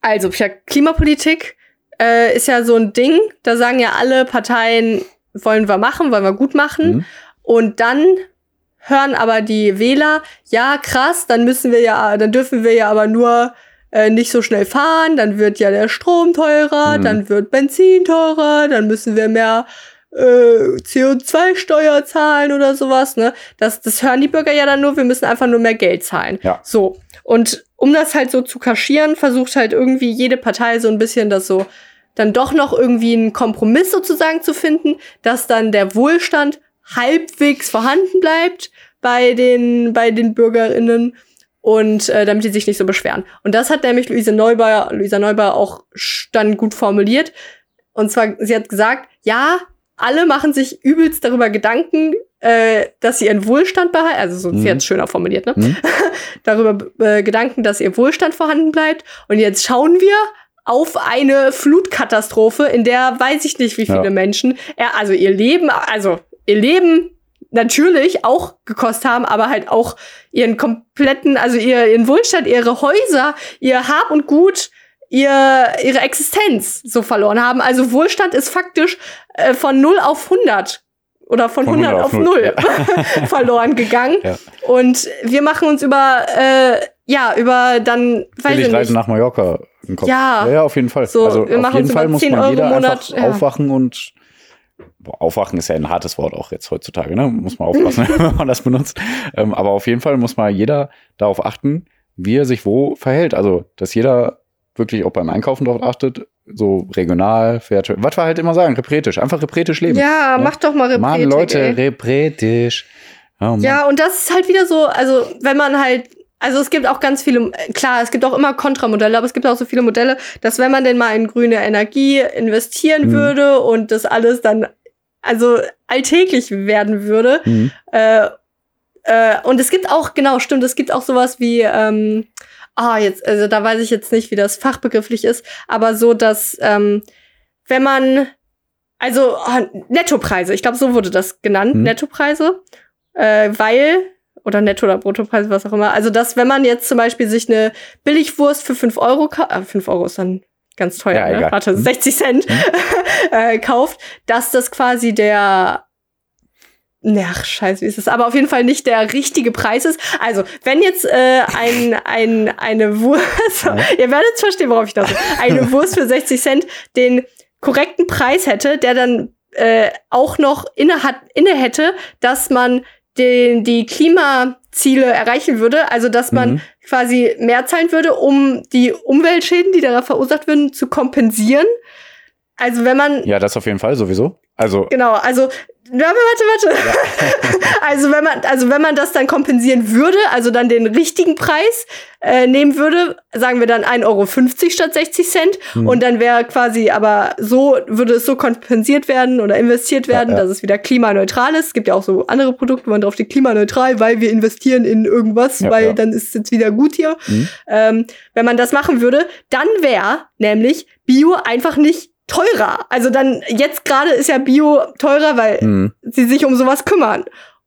Also, ja, Klimapolitik äh, ist ja so ein Ding. Da sagen ja alle Parteien, wollen wir machen, wollen wir gut machen. Mhm. Und dann hören aber die Wähler, ja, krass, dann müssen wir ja, dann dürfen wir ja aber nur äh, nicht so schnell fahren, dann wird ja der Strom teurer, Mhm. dann wird Benzin teurer, dann müssen wir mehr äh, CO2-Steuer zahlen oder sowas, ne? Das, das hören die Bürger ja dann nur, wir müssen einfach nur mehr Geld zahlen. Ja. So. Und um das halt so zu kaschieren, versucht halt irgendwie jede Partei so ein bisschen das so dann doch noch irgendwie einen Kompromiss sozusagen zu finden, dass dann der Wohlstand halbwegs vorhanden bleibt bei den, bei den BürgerInnen und äh, damit die sich nicht so beschweren. Und das hat nämlich Luise Neubauer, Luisa Neubauer auch dann gut formuliert. Und zwar, sie hat gesagt, ja, alle machen sich übelst darüber Gedanken, äh, dass sie ihren Wohlstand behalten, also so, Mhm. sie hat es schöner formuliert, ne? Mhm. *laughs* darüber äh, Gedanken, dass ihr Wohlstand vorhanden bleibt. Und jetzt schauen wir auf eine Flutkatastrophe, in der weiß ich nicht, wie viele Ja. Menschen, also ihr Leben, also ihr Leben natürlich auch gekostet haben, aber halt auch ihren kompletten, also ihr, ihren Wohlstand, ihre Häuser, ihr Hab und Gut, ihr, ihre Existenz so verloren haben. Also Wohlstand ist faktisch äh, von 0 auf 100 oder von, 100, auf 0 *laughs* verloren gegangen. Ja. Und wir machen uns über, äh, ja, über dann, weiß ich nicht. Nach Mallorca im Kopf. Ja. ja, ja, auf jeden Fall. So, also wir auf jeden Fall muss 10 man Euro jeder Monat, einfach ja. aufwachen und Boah, aufwachen ist ja ein hartes Wort auch jetzt heutzutage, ne? Muss man aufpassen, *laughs* wenn man das benutzt. Ähm, aber auf jeden Fall muss mal jeder darauf achten, wie er sich wo verhält. Also, dass jeder wirklich auch beim Einkaufen darauf achtet, so regional, fair, trade. was wir halt immer sagen, repretisch, einfach repretisch leben. Ja, Ja. mach doch mal Repretik, Mann, Leute, ey. repretisch. Oh, Mann. Ja, und das ist halt wieder so, also wenn man halt, also es gibt auch ganz viele, äh, klar, es gibt auch immer Kontramodelle, aber es gibt auch so viele Modelle, dass wenn man denn mal in grüne Energie investieren Mhm. würde und das alles dann also alltäglich werden würde, Mhm. äh, äh, und es gibt auch, genau, stimmt, es gibt auch sowas wie, ähm, ah, jetzt, also da weiß ich jetzt nicht, wie das fachbegrifflich ist, aber so, dass, ähm, wenn man, also ah, Nettopreise, ich glaube, so wurde das genannt, Mhm. Nettopreise, äh, weil, oder Netto- oder Bruttopreise, was auch immer, also dass, wenn man jetzt zum Beispiel sich eine Billigwurst für 5 Euro, äh, 5 Euro ist dann ganz teuer, Ja, ne? warte, Mhm. 60 Cent *laughs* äh, kauft, dass das quasi der Ach, scheiße, wie ist das? Aber auf jeden Fall nicht der richtige Preis ist. Also, wenn jetzt äh, ein, ein, eine Wurst, *laughs* ihr werdet es verstehen, worauf ich das eine *laughs* Wurst für 60 Cent den korrekten Preis hätte, der dann äh, auch noch inne, hat, inne hätte, dass man den, die Klimaziele erreichen würde, also dass man Mhm. quasi mehr zahlen würde, um die Umweltschäden, die daran verursacht würden, zu kompensieren. Also wenn man Ja, das auf jeden Fall sowieso. Also, Genau, also ja, warte, warte. *laughs* also wenn man, also wenn man das dann kompensieren würde, also dann den richtigen Preis äh, nehmen würde, sagen wir dann 1,50 Euro statt 60 Cent. Mhm. Und dann wäre quasi, aber so würde es so kompensiert werden oder investiert werden, Ja, ja. dass es wieder klimaneutral ist. Es gibt ja auch so andere Produkte, wo man drauf steht, klimaneutral, weil wir investieren in irgendwas, Ja, weil ja. dann ist es jetzt wieder gut hier. Mhm. Ähm, wenn man das machen würde, dann wäre nämlich Bio einfach nicht teurer. Also dann, jetzt gerade ist ja Bio teurer, weil mhm. sie sich um sowas kümmern.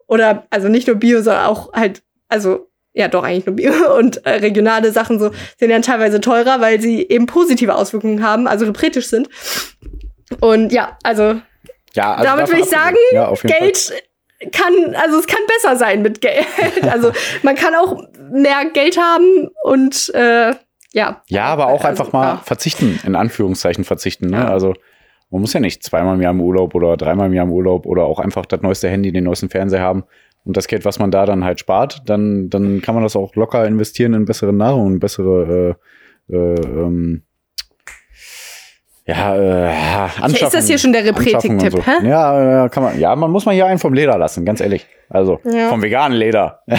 Oder, also nicht nur Bio, sondern auch halt, also, ja, doch eigentlich nur Bio *laughs* und äh, regionale Sachen so sind dann teilweise teurer, weil sie eben positive Auswirkungen haben, also repretisch sind. Und ja, also, ja, also damit will ich sagen, ja, auf jeden Fall. Geld kann, also es kann besser sein mit Geld. *laughs* Also man kann auch mehr Geld haben und äh, ja. Ja, aber auch Also, einfach mal ja. verzichten, in Anführungszeichen verzichten. Ne? Ja. Also man muss ja nicht zweimal im Jahr im Urlaub oder dreimal im Jahr im Urlaub oder auch einfach das neueste Handy, den neuesten Fernseher haben. Und das Geld, was man da dann halt spart, dann, dann kann man das auch locker investieren in bessere Nahrung, bessere äh, äh, ähm, ja, äh, Anschaffungen. ist das hier schon der Repretik-Tipp, so. hä? Ja, äh, kann man, ja, man muss mal hier einen vom Leder lassen, ganz ehrlich. Also Ja. vom veganen Leder. *laughs* ja.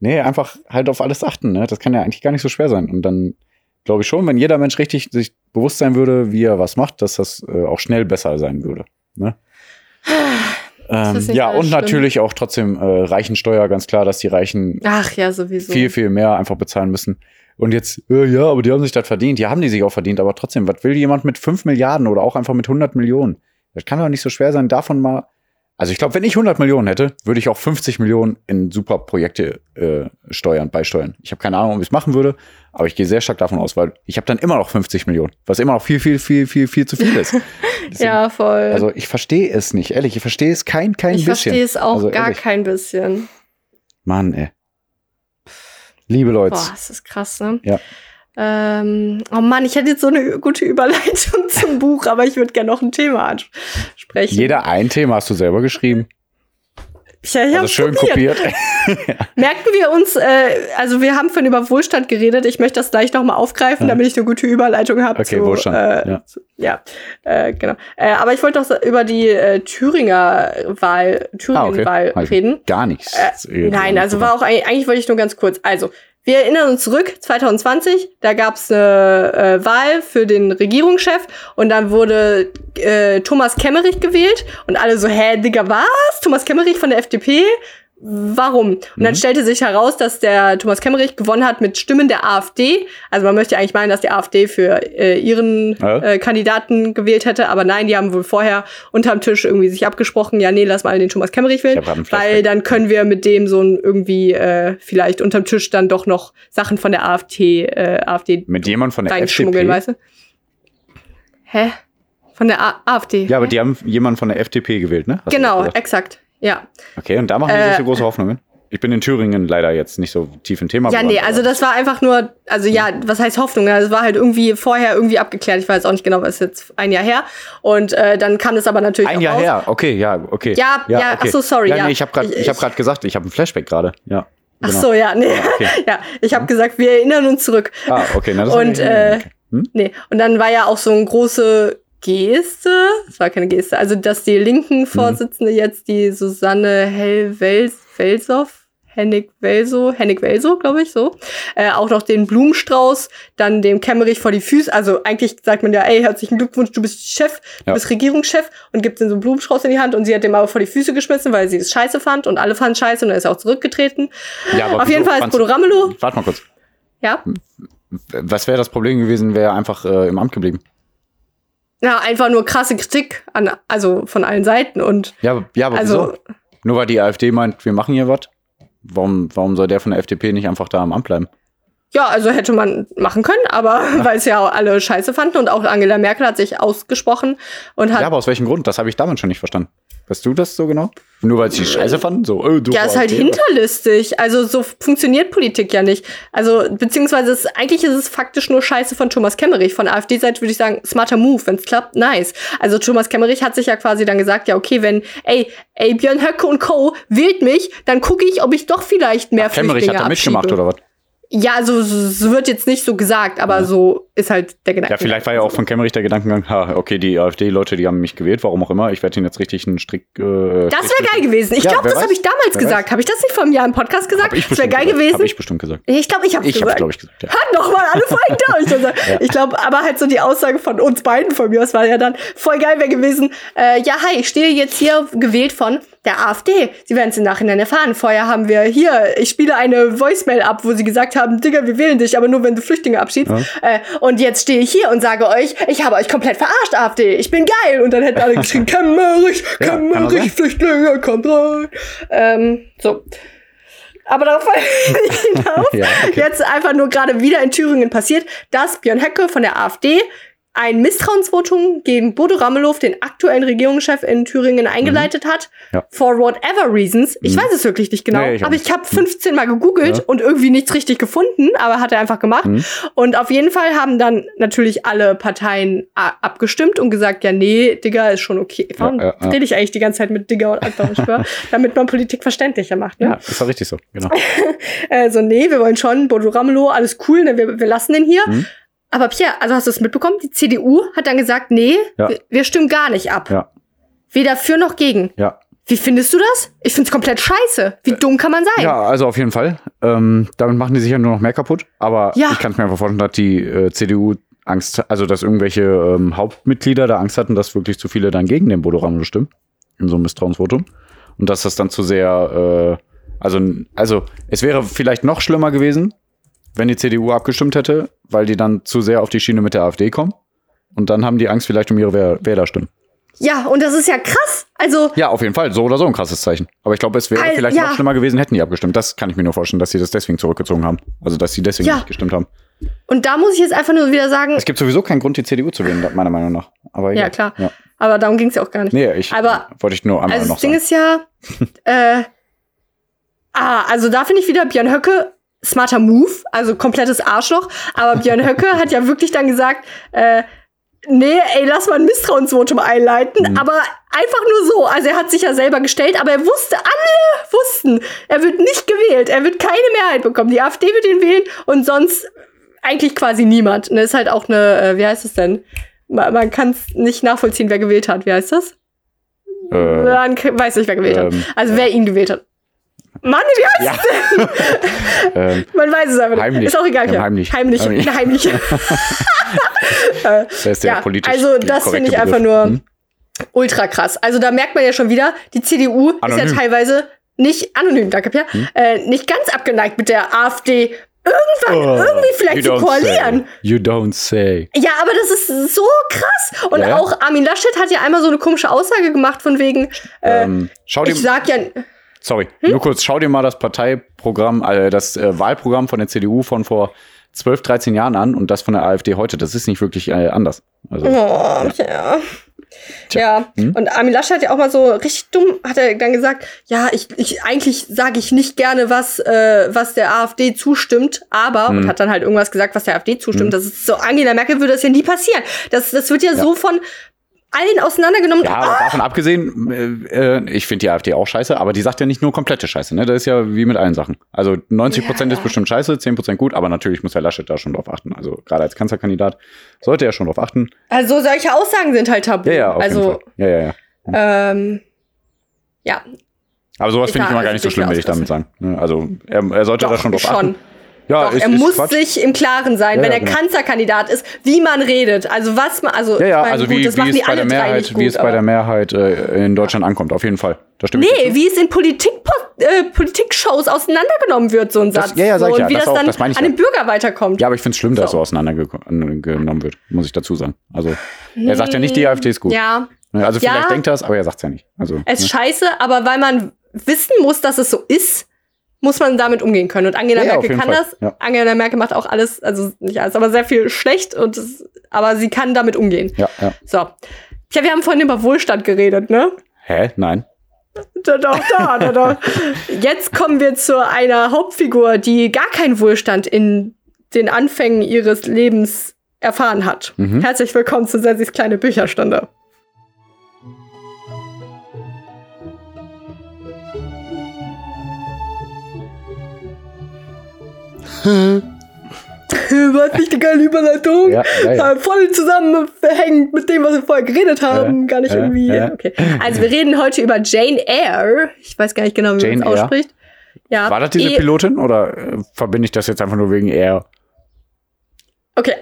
Nee, einfach halt auf alles achten. Ne? Das kann ja eigentlich gar nicht so schwer sein. Und dann glaube ich schon, wenn jeder Mensch richtig sich bewusst sein würde, wie er was macht, dass das äh, auch schnell besser sein würde. Ne? Ähm, ja, und schlimm. natürlich auch trotzdem äh, Reichensteuer, ganz klar, dass die Reichen Ach ja, viel, viel mehr einfach bezahlen müssen. Und jetzt, äh, ja, aber die haben sich das verdient. Ja, haben die sich auch verdient, aber trotzdem, was will jemand mit 5 Milliarden oder auch einfach mit 100 Millionen? Das kann doch nicht so schwer sein, davon mal. Also ich glaube, wenn ich 100 Millionen hätte, würde ich auch 50 Millionen in super Projekte äh, steuern, beisteuern. Ich habe keine Ahnung, ob ich es machen würde, aber ich gehe sehr stark davon aus, weil ich habe dann immer noch 50 Millionen, was immer noch viel, viel, viel, viel, viel zu viel ist. *laughs* Deswegen- ja, voll. Also ich verstehe es nicht, ehrlich, ich verstehe es kein, kein ich bisschen. verstehe es auch also, gar ehrlich. kein bisschen. Mann, ey. Liebe Leute. Boah, das ist krass, ne? Ja. Ähm, oh Mann, ich hätte jetzt so eine gute Überleitung *laughs* zum Buch, aber ich würde gerne noch ein Thema ansprechen. Jeder ein Thema hast du selber geschrieben. Ja, ich Also schön probiert. kopiert. *laughs* Merken wir uns, äh, also wir haben vorhin über Wohlstand geredet. Ich möchte das gleich nochmal aufgreifen, Ja. damit ich eine gute Überleitung habe. Okay, zu, Wohlstand, Äh, ja. Zu, ja, äh, genau. Äh, aber ich wollte doch über die äh, Thüringer Wahl, Thüringen-Wahl Hab ich reden. Gar nichts. Äh, nein, also war auch eigentlich, eigentlich wollte ich nur ganz kurz. Also, wir erinnern uns zurück, 2020, da gab es eine äh, Wahl für den Regierungschef und dann wurde äh, Thomas Kemmerich gewählt und alle so, hä, Digga, was? Thomas Kemmerich von der FDP? Warum? Und dann Mhm. stellte sich heraus, dass der Thomas Kemmerich gewonnen hat mit Stimmen der AfD. Also man möchte eigentlich meinen, dass die AfD für äh, ihren Ja. äh, Kandidaten gewählt hätte, aber nein, die haben wohl vorher unterm Tisch irgendwie sich abgesprochen, ja, nee, lass mal den Thomas Kemmerich wählen, weil dann können wir mit dem so ein irgendwie äh, vielleicht unterm Tisch dann doch noch Sachen von der AfD, äh, AfD Mit jemand von der reinschmuggeln, FDP. weißt du? Hä? Von der A AfD? Ja, aber Hä? die haben jemanden von der FDP gewählt, ne? Hast Genau, exakt. Ja. Okay, und da machen sich Äh, so große Hoffnungen. ich bin in Thüringen leider jetzt nicht so tief im Thema. Ja, nee, also das war einfach nur, also ja, was heißt Hoffnung? Das war halt irgendwie vorher irgendwie abgeklärt. Ich weiß auch nicht genau, was ist jetzt ein Jahr her. Und äh, dann kam das aber natürlich. Ein Jahr raus. her, okay, ja, okay. Ja, ja, okay. ach so, sorry, Ja, ja. nee, ich habe gerade Ich- ich, hab grad gesagt, ich habe ein Flashback gerade. Ja. Ach genau. so, ja, nee. okay. *laughs* ja, ich habe gesagt, wir erinnern uns zurück. Ah, okay, na, das Und, äh, okay. hm? Nee, und dann war ja auch so eine große Geste, es war keine Geste, also dass die Mhm. linken Vorsitzende jetzt die Susanne Hell-Welsow, Hennig Welso, Hennig Welso, glaube ich, so, äh, auch noch den Blumenstrauß, dann dem Kemmerich vor die Füße, also eigentlich sagt man ja, ey, herzlichen Glückwunsch, du bist Chef, du Ja. bist Regierungschef und gibt ihm so einen Blumenstrauß in die Hand und sie hat dem aber vor die Füße geschmissen, weil sie es scheiße fand und alle fanden scheiße und er ist auch zurückgetreten. Ja, aber Auf jeden Fall ist Bodo Ramelow, Warte mal kurz. ja, Was wäre das Problem gewesen, wäre er einfach äh, im Amt geblieben? Ja, einfach nur krasse Kritik an, also von allen Seiten und Ja, aber- ja aber also, wieso? Nur weil die AfD meint, wir machen hier was? Warum, warum soll der von der FDP nicht einfach da im Amt bleiben? ja, also hätte man machen können, aber *laughs* weil es ja alle scheiße fanden und auch Angela Merkel hat sich ausgesprochen und hat Ja, aber aus welchem Grund? Das habe ich damals schon nicht verstanden. Weißt du das so genau? Nur weil sie scheiße fanden? So, oh, du Ja, ist halt hinterlistig. Also so funktioniert Politik ja nicht. Also beziehungsweise ist, eigentlich ist es faktisch nur Scheiße von Thomas Kemmerich. Von AfD-Seite würde ich sagen, smarter Move, wenn es klappt, nice. Also Thomas Kemmerich hat sich ja quasi dann gesagt, ja okay, wenn, ey, ey, Björn Höcke und Co. wählt mich, dann gucke ich, ob ich doch vielleicht mehr Kemmerich Flüchtlinge hat da mitgemacht oder was? Ja, also es wird jetzt nicht so gesagt, aber so ist halt der Gedanke. Ja, vielleicht war ja auch von Kemmerich der Gedankengang, ha, okay, die AfD-Leute, die haben mich gewählt, warum auch immer. Ich werde ihnen jetzt richtig einen Strick. Äh, Das wäre geil gewesen. Ich Ja, glaube, das habe ich damals Wer gesagt. Habe ich das nicht vor einem Jahr im Podcast gesagt? Hab ich Das wäre geil gesagt. gewesen. Hab ich bestimmt gesagt. ich glaube, ich habe Ich habe gesagt. glaube ich, gesagt. Ja. Hat nochmal alle *laughs* Folgen durch. Also, Ich glaube, aber halt so die Aussage von uns beiden von mir aus war ja dann voll geil wäre gewesen. Äh, ja, hi, ich stehe jetzt hier gewählt von der AfD. Sie werden es im Nachhinein erfahren. Vorher haben wir hier, ich spiele eine Voicemail ab, wo sie gesagt haben, Digga, wir wählen dich, aber nur wenn du Flüchtlinge abschiebst. Äh, und jetzt stehe ich hier und sage euch, ich habe euch komplett verarscht, AfD. Ich bin geil. Und dann hätten alle geschrien, *laughs* Ja, auch sein. Kemmerich, Flüchtlinge, kommt rein. Ähm, so. Aber darauf *laughs* hinaus. Ja, okay. Jetzt einfach nur gerade wieder in Thüringen passiert, dass Björn Höcke von der AfD ein Misstrauensvotum gegen Bodo Ramelow, den aktuellen Regierungschef in Thüringen, eingeleitet hat. Mhm. Ja. For whatever reasons. Ich weiß es wirklich nicht genau. Nee, ich aber ich habe 15 Mal gegoogelt Ja. und irgendwie nichts richtig gefunden, aber hat er einfach gemacht. Mhm. Und auf jeden Fall haben dann natürlich alle Parteien a- abgestimmt und gesagt, ja, nee, Digga, ist schon okay. Warum Ja, ja, rede ich eigentlich die ganze Zeit mit Digga und Schwör? *laughs* Damit man Politik verständlicher macht, ne? Ja, ist doch richtig so. Genau. *laughs* Also, nee, wir wollen schon Bodo Ramelow, alles cool, ne, wir, wir lassen den hier. Aber Pierre, also hast du es mitbekommen? Die CDU hat dann gesagt, nee, Ja. wir, wir stimmen gar nicht ab. Ja, Weder für noch gegen. ja. Wie findest du das? Ich find's komplett scheiße. Wie dumm kann man sein? Ja, also auf jeden Fall. Ähm, damit machen die sicher nur noch mehr kaputt. Aber Ja. ich kann es mir einfach vorstellen, dass die äh, CDU Angst, also dass irgendwelche ähm, Hauptmitglieder da Angst hatten, dass wirklich zu viele dann gegen den Bodo Ramelow stimmen. In so einem Misstrauensvotum. Und dass das dann zu sehr, äh, also, also es wäre vielleicht noch schlimmer gewesen, wenn die CDU abgestimmt hätte, weil die dann zu sehr auf die Schiene mit der AfD kommen. Und dann haben die Angst vielleicht um ihre Wäh- Wählerstimmen. Ja, und das ist ja krass. Also, Ja, auf jeden Fall. So oder so ein krasses Zeichen. Aber ich glaube, es wäre Al- vielleicht ja. noch schlimmer gewesen, hätten die abgestimmt. Das kann ich mir nur vorstellen, dass sie das deswegen zurückgezogen haben. Also, dass sie deswegen Ja. nicht gestimmt haben. und da muss ich jetzt einfach nur wieder sagen, Es gibt sowieso keinen Grund, die CDU zu wählen, meiner Meinung nach. Aber ja egal. klar, Ja. aber darum ging's ja auch gar nicht. Nee, ich Aber- wollte ich nur einmal Also noch das Ding sagen. ist ja, *laughs* äh, ah, also da finde ich wieder Björn Höcke smarter Move, also komplettes Arschloch. Aber Björn Höcke *laughs* hat ja wirklich dann gesagt, äh, nee, ey, lass mal ein Misstrauensvotum einleiten. Mhm. Aber einfach nur so. Also er hat sich ja selber gestellt, aber er wusste, alle wussten, er wird nicht gewählt, er wird keine Mehrheit bekommen. Die AfD wird ihn wählen und sonst eigentlich quasi niemand. Das ist halt auch eine, äh, wie heißt es denn? Man, man kann es nicht nachvollziehen, wer gewählt hat. Wie heißt das? Äh, Man weiß nicht, wer gewählt Ähm, hat. Also wer ihn gewählt hat. Mann, wie heißt ja. *laughs* ähm, *laughs* Man weiß es einfach nicht. Heimlich. Ist auch egal. Ja, heimlich. Heimlich. Heimlich. Heimlich. das ist der ja, politisch also das finde ich einfach Begriff. nur Hm? ultra krass. Also da merkt man ja schon wieder, die CDU ist Anonym. ja teilweise nicht anonym, danke Pierre, Hm? äh, nicht ganz abgeneigt mit der AfD irgendwann Oh, irgendwie vielleicht zu koalieren. say. You don't say. Ja, aber das ist so krass. Und Ja, auch Armin Laschet hat ja einmal so eine komische Aussage gemacht von wegen, äh, ähm, schau ich sag ja, sorry, Hm? nur kurz, schau dir mal das Parteiprogramm, äh, das äh, Wahlprogramm von der CDU von vor 12, 13 Jahren an und das von der AfD heute. Das ist nicht wirklich äh, anders. Also, oh, ja. Ja, Hm? und Armin Laschet hat ja auch mal so richtig dumm, hat er dann gesagt, ja, ich, ich eigentlich sage ich nicht gerne was, äh, was der AfD zustimmt, aber, Hm. und hat dann halt irgendwas gesagt, was der AfD zustimmt. Das ist so, Angela Merkel würde das ja nie passieren. Das, das wird ja, so von allen auseinandergenommen. Ja, aber davon abgesehen, äh, äh, ich finde die AfD auch scheiße, aber die sagt ja nicht nur komplette Scheiße, ne? Das ist ja wie mit allen Sachen. Also 90 Prozent Ja. ist bestimmt scheiße, 10 Prozent gut, aber natürlich muss Herr Laschet da schon drauf achten. Also gerade als Kanzlerkandidat sollte er schon drauf achten. Also solche Aussagen sind halt tabu. Ja, ja, auf also. Ja, ja, ja. ähm, ja, Aber sowas finde ich immer gar nicht so also schlimm, will ich damit sagen. Ne? Also er, er sollte da doch, schon drauf schon. achten. Ja, Doch, ist, er ist muss Quatsch. sich im Klaren sein, Ja, wenn ja, er genau. Kanzlerkandidat ist, wie man redet. Also was man, also Ja, ja, meine, also gut, wie, das wie machen die es bei der Mehrheit, nicht wie es gut, bei der Mehrheit äh, in Deutschland ankommt, auf jeden Fall. Da stimme ich dir Nee, wie es in Politik, äh, Politikshows auseinandergenommen wird, so ein Das- Satz. ja, ja, sag so, ich ja, und wie das das, auch, dann das an den Bürger weiterkommt. Ja, aber ich finde es schlimm, dass So. so auseinandergenommen wird, muss ich dazu sagen. Also er sagt ja nicht, die AfD ist gut. Ja, Ne, Also vielleicht denkt er es, aber er sagt es ja nicht. Also, es ist ne? scheiße, aber weil man wissen muss, dass es so ist, muss man damit umgehen können. Und Angela Ja, Merkel kann Fall. das. Ja. Angela Merkel macht auch alles, also nicht alles, aber sehr viel schlecht, und es, aber sie kann damit umgehen. Ja, ja. So. Ja, wir haben vorhin über Wohlstand geredet, ne? Hä? Nein. Da, doch, da, da, da. Jetzt kommen wir zu einer Hauptfigur, die gar keinen Wohlstand in den Anfängen ihres Lebens erfahren hat. Mhm. Herzlich willkommen zu Sessis kleine Bücherstunde. *laughs* Was nicht eine geile Überleitung? Ja, ja, ja. Äh, voll zusammenhängt mit dem, was wir vorher geredet haben. Gar nicht irgendwie. Okay. Also wir reden heute über Jane Eyre. Ich weiß gar nicht genau, wie man es Eyre? ausspricht. Ja. War das diese E- Pilotin oder äh, verbinde ich das jetzt einfach nur wegen er? Okay,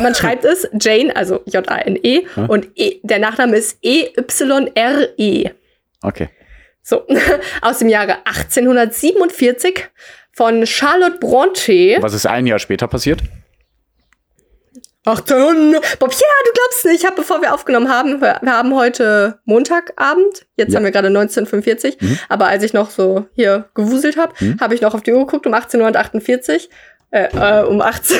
man *laughs* schreibt es Jane, also J-A-N-E, Ja. und e, der Nachname ist E-Y-R-E. Okay. So, *laughs* aus dem Jahre 1847 von Charlotte Bronte. Was ist ein Jahr später passiert? 1800. Bob, ja, du glaubst nicht. Ich habe, bevor wir aufgenommen haben, wir, wir haben heute Montagabend. Jetzt Ja. haben wir gerade 1945. Mhm. Aber als ich noch so hier gewuselt habe, Mhm. habe ich noch auf die Uhr geguckt um 1848. Äh, äh, um 18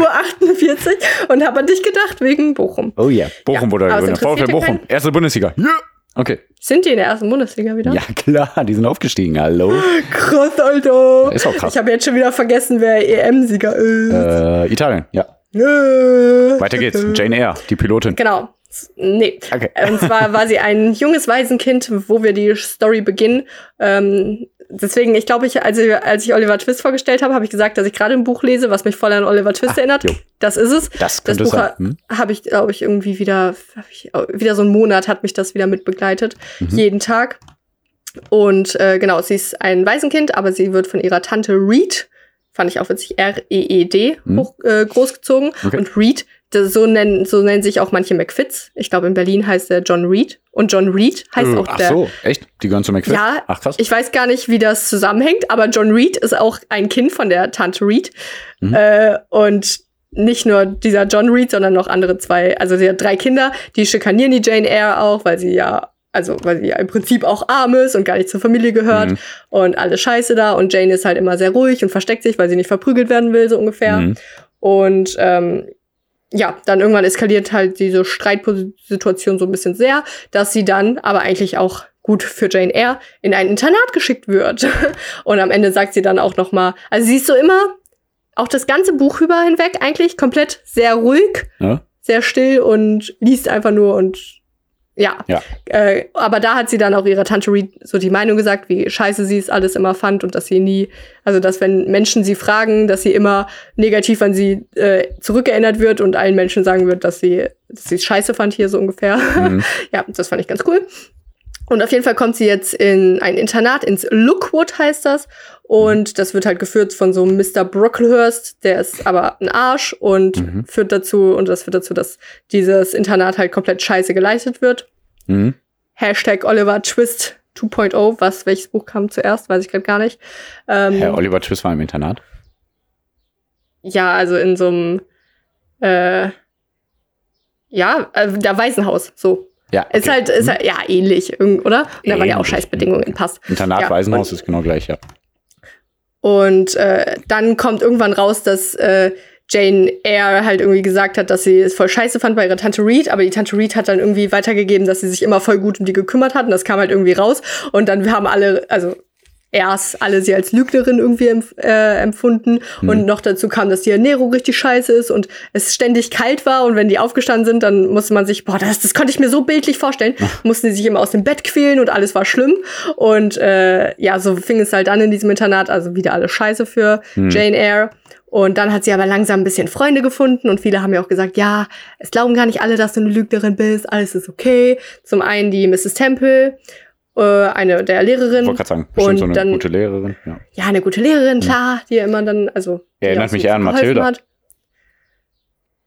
Uhr 48 und habe an dich gedacht wegen Bochum. Oh ja. Bochum Ja, wurde gegründet. VfL Bochum. Erste Bundesliga. Ja. Okay. Sind die in der ersten Bundesliga wieder? Ja, klar. Die sind aufgestiegen. Hallo. Krass, Alter. Ist auch krass. Ich habe jetzt schon wieder vergessen, wer EM-Sieger ist. Äh, Italien. Ja. Äh. Weiter geht's. Jane Eyre, die Pilotin. Genau. Nee. Okay. Und zwar war sie ein junges Waisenkind, wo wir die Story beginnen. Ähm, deswegen, ich glaube, ich, als, ich, als ich Oliver Twist vorgestellt habe, habe ich gesagt, dass ich gerade ein Buch lese, was mich voll an Oliver Twist Ah, erinnert. jo. Das ist es. Das Das Buch Hm? habe ich, glaube ich, irgendwie wieder, ich, wieder so einen Monat hat mich das wieder mit begleitet. Mhm. Jeden Tag. Und äh, genau, sie ist ein Waisenkind, aber sie wird von ihrer Tante Reed, fand ich auch witzig, R-E-E-D, Mhm. hoch, äh, großgezogen. Okay. Und Reed, so, nennen, so nennen sich auch manche McFits. Ich glaube, in Berlin heißt er John Reed. Und John Reed heißt Äh, auch Ach der. so, echt? Die gehören zu McFit? Ja, Ach krass. Ich weiß gar nicht, wie das zusammenhängt, aber John Reed ist auch ein Kind von der Tante Reed. Mhm. Äh, und nicht nur dieser John Reed, sondern noch andere zwei, also sie hat drei Kinder, die schikanieren die Jane Eyre auch, weil sie ja, also weil sie ja im Prinzip auch arm ist und gar nicht zur Familie gehört Mhm. und alles scheiße da. Und Jane ist halt immer sehr ruhig und versteckt sich, weil sie nicht verprügelt werden will, so ungefähr. Mhm. Und ähm, ja, dann irgendwann eskaliert halt diese Streitsituation so ein bisschen sehr, dass sie dann aber eigentlich auch gut für Jane Eyre in ein Internat geschickt wird. *laughs* Und am Ende sagt sie dann auch noch mal, also sie ist so immer auch das ganze Buch über hinweg eigentlich komplett sehr ruhig, Ja? sehr still und liest einfach nur und ja. Ja. Äh, aber da hat sie dann auch ihrer Tante Reed so die Meinung gesagt, wie scheiße sie es alles immer fand und dass sie nie, also dass wenn Menschen sie fragen, dass sie immer negativ an sie äh, zurückerinnert wird und allen Menschen sagen wird, dass sie dass sie es scheiße fand hier so ungefähr. Mhm. *laughs* ja, das fand ich ganz cool. Und auf jeden Fall kommt sie jetzt in ein Internat, ins Lookwood heißt das. Und das wird halt geführt von so einem Mr. Brocklehurst, der ist aber ein Arsch und Mhm. führt dazu, und das führt dazu, dass dieses Internat halt komplett scheiße geleitet wird. Mhm. Hashtag Oliver Twist 2.0, was, welches Buch kam zuerst, weiß ich gerade gar nicht. Ähm, Herr Oliver Twist war im Internat. ja, also in so einem, äh, ja, äh, der Waisenhaus, so. Ja. Ist okay. halt, ist Mhm. halt, ja, ähnlich, oder? Und da waren ja auch. Scheißbedingungen, passt. Internat ja, Waisenhaus ist genau gleich, ja. Und äh, dann kommt irgendwann raus, dass äh, Jane Eyre halt irgendwie gesagt hat, dass sie es voll scheiße fand bei ihrer Tante Reed, aber die Tante Reed hat dann irgendwie weitergegeben, dass sie sich immer voll gut um die gekümmert hat und das kam halt irgendwie raus und dann haben alle, also erst alle sie als Lügnerin irgendwie empf äh, empfunden Mhm. und noch dazu kam, dass die Ernährung richtig scheiße ist und es ständig kalt war und wenn die aufgestanden sind, dann musste man sich, boah, das, das konnte ich mir so bildlich vorstellen, mussten die sich immer aus dem Bett quälen und alles war schlimm und äh, ja, so fing es halt an in diesem Internat, also wieder alles scheiße für Mhm. Jane Eyre. Und dann hat sie aber langsam ein bisschen Freunde gefunden und viele haben ja auch gesagt, ja, es glauben gar nicht alle, dass du eine Lügnerin bist, alles ist okay. Zum einen die Mrs. Temple, eine der Ich Lehrerinnen. wollte gerade sagen, Und so eine dann- gute Lehrerin. Ja. Ja, eine gute Lehrerin, klar, die ja immer dann, also. Erinnert mich eher an Mathilda. Hat.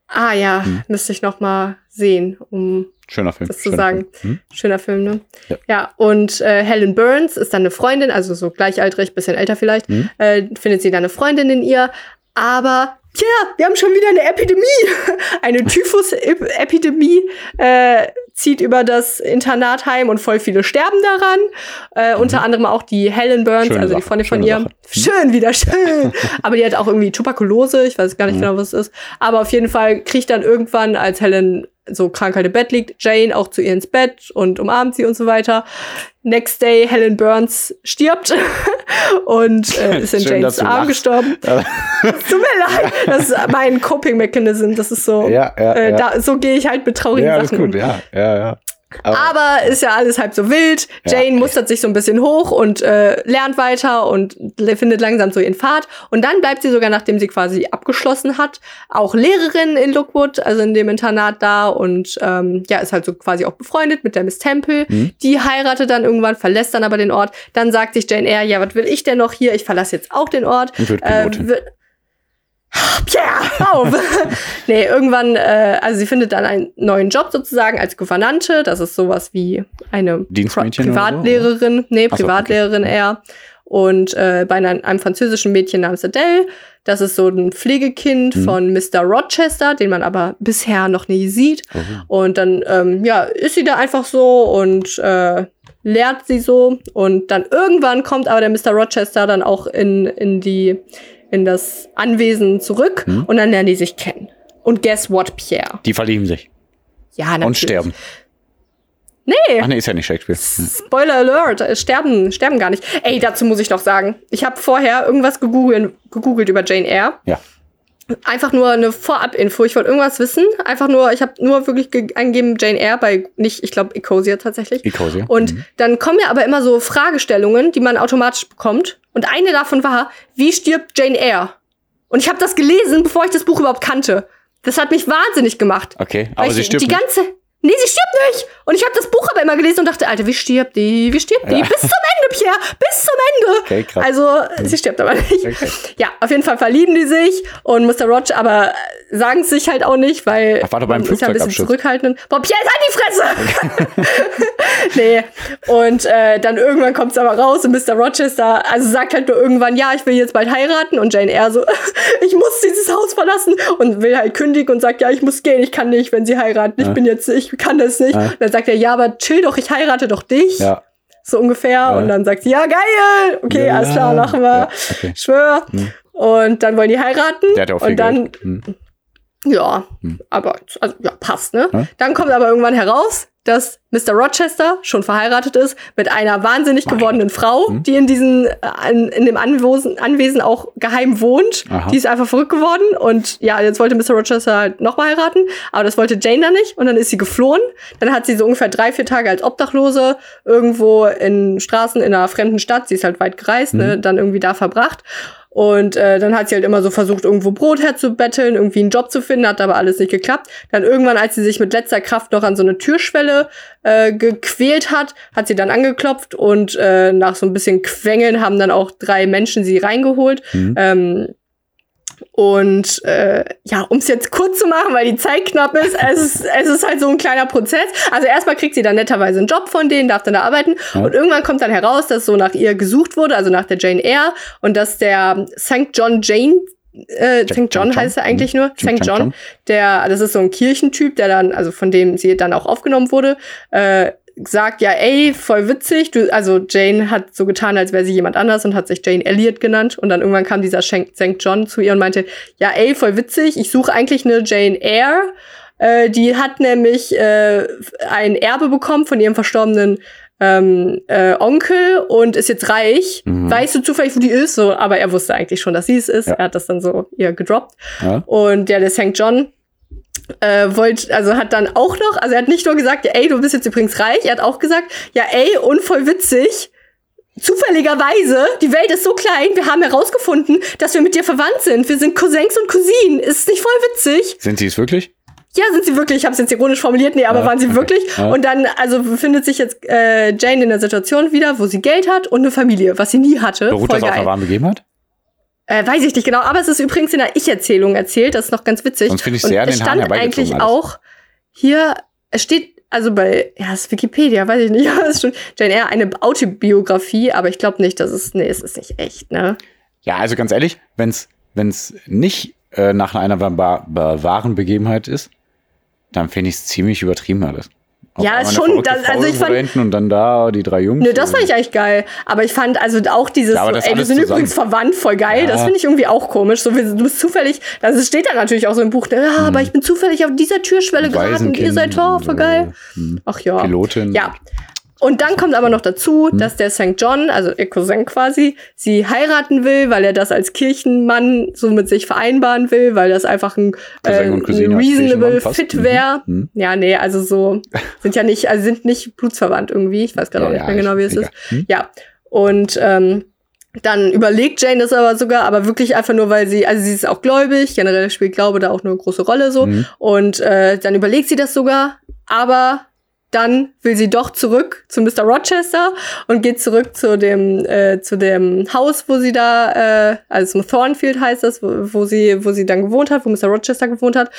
Ah ja, Hm. müsste ich noch mal sehen, um Schöner Film. Das zu schöner sagen. Film. Hm? schöner Film, ne? Ja. Ja, und äh, Helen Burns ist dann eine Freundin, also so gleichaltrig, bisschen älter vielleicht, Mhm. äh, findet sie dann eine Freundin in ihr, aber tja, wir haben schon wieder eine Epidemie. *laughs* eine Typhus-Epidemie äh, zieht über das Internatheim und voll viele sterben daran. Äh, Unter anderem auch die Helen Burns, Mhm. Schöne also die Freundin von ihr. Sache. Mhm. Schön, wieder schön. *laughs* aber die hat auch irgendwie Tuberkulose, ich weiß gar nicht Mhm. genau, was es ist. Aber auf jeden Fall kriegt dann irgendwann, als Helen so krank halt im Bett liegt, Jane auch zu ihr ins Bett und umarmt sie und so weiter. Next day, Helen Burns stirbt *laughs* und äh, ist in Schön, Janes Arm lachst. gestorben. *laughs* Tut mir leid, das ist mein Coping Mechanism. Das ist so, Ja, ja, äh, ja. Da, so gehe ich halt mit traurigen ja, alles Sachen um. gut, ja, ja, ja. Aber, Aber ist ja alles halb so wild. Ja. Jane mustert sich so ein bisschen hoch und äh, lernt weiter und findet langsam so ihren Pfad. Und dann bleibt sie sogar, nachdem sie quasi abgeschlossen hat, auch Lehrerin in Lookwood, also in dem Internat da. Und ähm, ja, ist halt so quasi auch befreundet mit der Miss Temple. Mhm. Die heiratet dann irgendwann, verlässt dann aber den Ort. Dann sagt sich Jane Eyre, ja, was will ich denn noch hier? Ich verlasse jetzt auch den Ort. und wird Äh, Pilotin. wird- Pierre, auf! *laughs* nee, irgendwann, äh, also sie findet dann einen neuen Job sozusagen als Gouvernante. Das ist sowas wie eine Pri oder so, Privatlehrerin. Nee, Ach so, Privatlehrerin eher. Und äh, bei einer, einem französischen Mädchen namens Adele. Das ist so ein Pflegekind Mhm. von Mr. Rochester, den man aber bisher noch nie sieht. Oh. Und dann, ähm, ja, ist sie da einfach so und äh, lehrt sie so. Und dann irgendwann kommt aber der Mr. Rochester dann auch in, in die, in das Anwesen zurück Hm. und dann lernen die sich kennen. Und guess what, Pierre? Die verlieben sich Ja, natürlich. und sterben. Nee. Ach nee, ist ja nicht Shakespeare. Hm. Spoiler Alert, äh, sterben, sterben gar nicht. Ey, dazu muss ich noch sagen, ich habe vorher irgendwas gegoogelt, gegoogelt über Jane Eyre. Ja. Einfach nur eine Vorab-Info. Ich wollte irgendwas wissen. Einfach nur, ich habe nur wirklich ge- eingegeben Jane Eyre bei nicht, ich glaube Ecosia tatsächlich. Ecosia. Und Mhm. dann kommen ja aber immer so Fragestellungen, die man automatisch bekommt. Und eine davon war, wie stirbt Jane Eyre? Und ich habe das gelesen, bevor ich das Buch überhaupt kannte. Das hat mich wahnsinnig gemacht. Okay, aber ich sie stirbt die nicht. ganze. Nee, sie stirbt nicht. Und ich habe das Buch aber immer gelesen und dachte, Alter, wie stirbt die? Wie stirbt die? Ja. Bis zum Ende, Pierre. Bis zum Ende. Okay, krass. Also, sie stirbt aber nicht. Okay. Ja, auf jeden Fall verlieben die sich und Mr. Roach aber sagen es sich halt auch nicht, weil Ach, warte, beim ist ja ein bisschen zurückhaltend. Boah, Pierre, halt die Fresse! *laughs* *laughs* nee. Und äh, dann irgendwann kommt es aber raus und Mr. Rochester, also sagt halt nur irgendwann, ja, ich will jetzt bald heiraten und Jane Eyre so, *laughs* ich muss dieses Haus verlassen und will halt kündigen und sagt, ja, ich muss gehen, ich kann nicht, wenn sie heiraten, ich Ja. bin jetzt, ich kann das nicht. Ja. Und dann sagt er, ja, aber chill doch, ich heirate doch dich. Ja. So ungefähr. Und dann sagt sie, ja, geil. Okay, alles klar, machen wir. Okay. Schwör. Hm. Und dann wollen die heiraten. Der hat auch und dann, Geld. Hm. Ja, Hm. aber also, ja, passt, ne? Ja. Dann kommt aber irgendwann heraus, dass Mr. Rochester schon verheiratet ist mit einer wahnsinnig Mein gewordenen Frau, Hm. die in diesen äh, an, in dem Anwesen, Anwesen auch geheim wohnt. Aha. Die ist einfach verrückt geworden und ja, jetzt wollte Mr. Rochester halt nochmal heiraten, aber das wollte Jane dann nicht und dann ist sie geflohen. Dann hat sie so ungefähr drei, vier Tage als Obdachlose irgendwo in Straßen in einer fremden Stadt, sie ist halt weit gereist, Mhm. ne, dann irgendwie da verbracht. Und äh, dann hat sie halt immer so versucht, irgendwo Brot herzubetteln, irgendwie einen Job zu finden, hat aber alles nicht geklappt. Dann irgendwann, als sie sich mit letzter Kraft noch an so eine Türschwelle äh, gequält hat, hat sie dann angeklopft und äh, nach so ein bisschen Quengeln haben dann auch drei Menschen sie reingeholt. Mhm. Ähm, und äh, ja, um es jetzt kurz zu machen, weil die Zeit knapp ist, es ist, *laughs* es ist halt so ein kleiner Prozess. Also erstmal kriegt sie dann netterweise einen Job von denen, darf dann da arbeiten. Ja. Und irgendwann kommt dann heraus, dass so nach ihr gesucht wurde, also nach der Jane Eyre, und dass der St. John Jane, äh, St. John heißt er John? eigentlich nur, St. John. der, das ist so ein Kirchentyp, der dann, also von dem sie dann auch aufgenommen wurde, äh, sagt, ja, ey, voll witzig. Du, also Jane hat so getan, als wäre sie jemand anders und hat sich Jane Elliot genannt. Und dann irgendwann kam dieser St. John zu ihr und meinte, ja, ey, voll witzig. Ich suche eigentlich eine Jane Eyre. Äh, die hat nämlich äh, ein Erbe bekommen von ihrem verstorbenen ähm, äh, Onkel und ist jetzt reich. Mhm. Weißt du zufällig, wo die ist? So, aber er wusste eigentlich schon, dass sie es ist. Ja. Er hat das dann so ihr gedroppt. Ja. Und ja, der St. John äh, wollte, also hat dann auch noch, also er hat nicht nur gesagt, ja, ey, du bist jetzt übrigens reich, er hat auch gesagt, ja, ey, und voll witzig, zufälligerweise, die Welt ist so klein, wir haben herausgefunden, dass wir mit dir verwandt sind. Wir sind Cousins und Cousinen. Ist es nicht voll witzig? Sind sie es wirklich? Ja, sind sie wirklich. Ich habe es jetzt ironisch formuliert. Nee, aber ja, waren sie okay. wirklich. Ja. Und dann, also befindet sich jetzt äh, Jane in der Situation wieder, wo sie Geld hat und eine Familie, was sie nie hatte. Beruht Voll das geil. auf der gegeben hat? Äh, weiß ich nicht genau, aber es ist übrigens in der Ich-Erzählung erzählt, das ist noch ganz witzig. Sonst finde ich sehr und es stand eigentlich alles. auch hier, es steht also bei, ja, es ist Wikipedia, weiß ich nicht, *laughs* ja, es ist schon Jane Eyre eine Autobiografie, aber ich glaube nicht, dass es, nee, es ist nicht echt, ne? Ja, also ganz ehrlich, wenn es nicht äh, nach einer wahren Begebenheit ist, dann finde ich es ziemlich übertrieben alles. Ja, ist schon, das, also ich fand. Und dann da die drei Jungs. Nö, das fand ich eigentlich geil. Aber ich fand also auch dieses, ja, so, ey, wir sind übrigens verwandt, voll geil. Ja. Das finde ich irgendwie auch komisch. So, du bist zufällig, das steht da natürlich auch so im Buch, ja, hm. aber ich bin zufällig auf dieser Türschwelle geraten und ihr seid toll, voll geil. Hm. Ach ja. Pilotin. Ja. Und dann kommt aber noch dazu, hm. dass der St. John, also ihr Cousin quasi, sie heiraten will, weil er das als Kirchenmann so mit sich vereinbaren will, weil das einfach ein, äh, ein reasonable Fit mhm. wäre. Mhm. Ja, nee, also so *laughs* sind ja nicht, also sind nicht blutsverwandt irgendwie. Ich weiß gerade ja, auch nicht mehr genau, wie es ist. Hm? Ja. Und ähm, dann überlegt Jane das aber sogar, aber wirklich einfach nur, weil sie, also sie ist auch gläubig, generell spielt Glaube da auch eine große Rolle so. Mhm. Und äh, dann überlegt sie das sogar, aber dann will sie doch zurück zu Mr. Rochester und geht zurück zu dem äh, zu dem Haus, wo sie da, äh, also Thornfield heißt das, wo, wo sie wo sie dann gewohnt hat, wo Mr. Rochester gewohnt hat,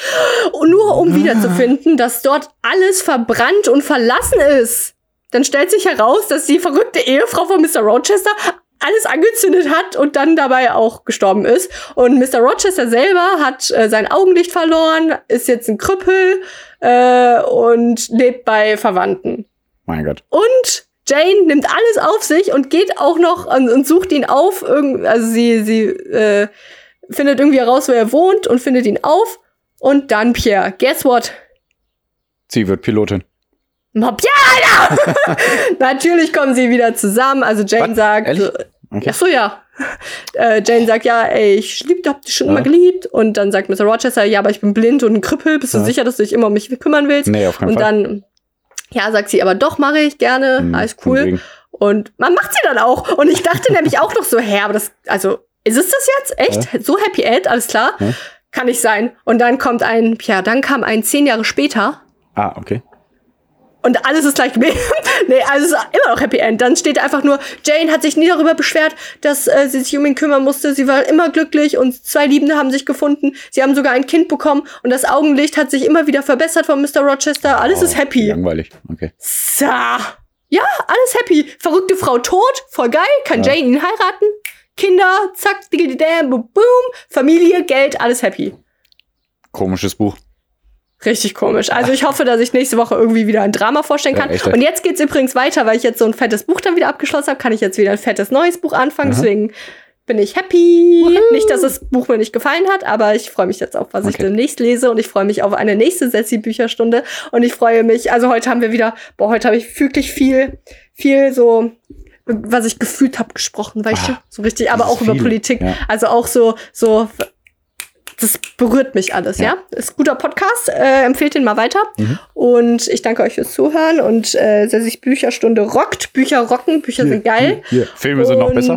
und nur um wiederzufinden, dass dort alles verbrannt und verlassen ist. Dann stellt sich heraus, dass die verrückte Ehefrau von Mr. Rochester alles angezündet hat und dann dabei auch gestorben ist. Und Mr. Rochester selber hat äh, sein Augenlicht verloren, ist jetzt ein Krüppel äh, und lebt bei Verwandten. Mein Gott. Und Jane nimmt alles auf sich und geht auch noch und, und sucht ihn auf. Also sie, sie äh, findet irgendwie heraus, wo er wohnt und findet ihn auf. Und dann Pierre. Guess what? Sie wird Pilotin. Ja, Alter! *laughs* Natürlich kommen sie wieder zusammen. Also Jane Was? sagt. Ehrlich? Okay. Ach so, ja. *laughs* Äh, Jane sagt, ja, ey, ich lieb, hab dich schon ja. immer geliebt. Und dann sagt Mr. Rochester, ja, aber ich bin blind und ein Krüppel. Bist ja. du sicher, dass du dich immer um mich kümmern willst? Nee, auf keinen und Fall. Und dann, ja, sagt sie, aber doch mache ich gerne. Mhm, Alles cool. Und man macht sie dann auch. Und ich dachte nämlich auch noch so, hä, aber das, also, ist es das jetzt? Echt? Ja. So Happy End? Alles klar? Kann nicht sein. Und dann kommt ein, ja, dann kam ein zehn Jahre später. Ah, okay und alles ist gleich geblieben. *laughs* nee, also es ist immer noch Happy End. Dann steht einfach nur, Jane hat sich nie darüber beschwert, dass äh, sie sich um ihn kümmern musste. Sie war immer glücklich und zwei Liebende haben sich gefunden. Sie haben sogar ein Kind bekommen und das Augenlicht hat sich immer wieder verbessert von Mr. Rochester. Alles oh, ist happy. Langweilig, okay. So. Ja, alles happy. Verrückte Frau tot, voll geil, kann ja. Jane ihn heiraten. Kinder, zack, diggy boom, boom. Familie, Geld, alles happy. Komisches Buch. Richtig komisch. Also ich hoffe, dass ich nächste Woche irgendwie wieder ein Drama vorstellen kann. Ja, und jetzt geht's übrigens weiter, weil ich jetzt so ein fettes Buch dann wieder abgeschlossen habe, kann ich jetzt wieder ein fettes neues Buch anfangen. Aha. Deswegen bin ich happy. Woohoo. Nicht, dass das Buch mir nicht gefallen hat, aber ich freue mich jetzt auf, was okay. ich demnächst lese und ich freue mich auf eine nächste Sessi-Bücherstunde und ich freue mich, also heute haben wir wieder, boah, heute habe ich wirklich viel, viel so was ich gefühlt habe gesprochen, weißt ah, du, so richtig, aber auch viel. über Politik. Ja. Also auch so so das berührt mich alles, ja. ja? Ist guter Podcast, äh, empfehlt den mal weiter. Mhm. Und ich danke euch fürs Zuhören und äh, sich Bücherstunde rockt. Bücher rocken, Bücher sind geil. Hier, Filme sind noch besser.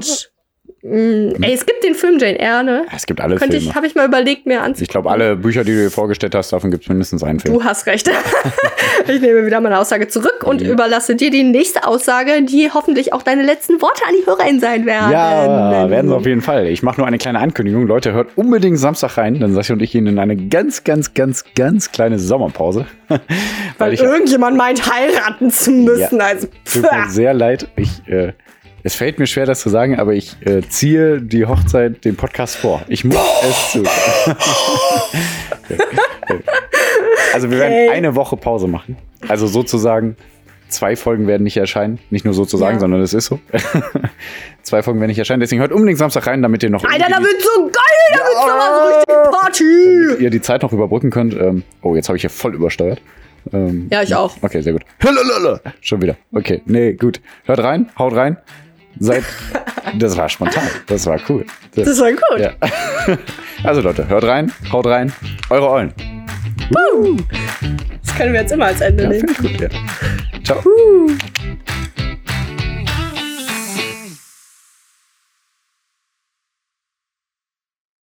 Mm, ey, es gibt den Film Jane Eyre, ne? Es gibt alle Könnte Filme. Ich, habe ich mal überlegt, mir anzugucken. Ich glaube, alle Bücher, die du dir vorgestellt hast, davon gibt es mindestens einen Film. Du hast recht. *laughs* ich nehme wieder meine Aussage zurück und ja. überlasse dir die nächste Aussage, die hoffentlich auch deine letzten Worte an die HörerInnen sein werden. Ja, werden sie auf jeden Fall. Ich mache nur eine kleine Ankündigung. Leute, hört unbedingt Samstag rein. Dann Sascha und ich gehen in eine ganz, ganz, ganz, ganz kleine Sommerpause. *laughs* Weil, Weil irgendjemand meint, heiraten zu müssen. Ja, also, tut mir sehr leid. Ich äh, es fällt mir schwer, das zu sagen, aber ich äh, ziehe die Hochzeit dem Podcast vor. Ich muss es zu. *laughs* also wir werden eine Woche Pause machen. Also sozusagen zwei Folgen werden nicht erscheinen. Nicht nur sozusagen, Ja. sondern es ist so. *laughs* zwei Folgen werden nicht erscheinen. Deswegen hört unbedingt Samstag rein, damit ihr noch Alter, da wird so geil, da wird so was richtig Party. ihr die Zeit noch überbrücken könnt. Ähm, oh, jetzt habe ich hier voll übersteuert. Ähm, Ja, ich auch. Okay, sehr gut. Schon wieder. Okay, nee, gut. Hört rein, haut rein. Seid. Das war spontan. Das war cool. Das, Das war gut. ja. *laughs* Also Leute, hört rein, haut rein. Eure Eulen. Das können wir jetzt immer als Ende Ja, nehmen. gut. Ja. Ciao.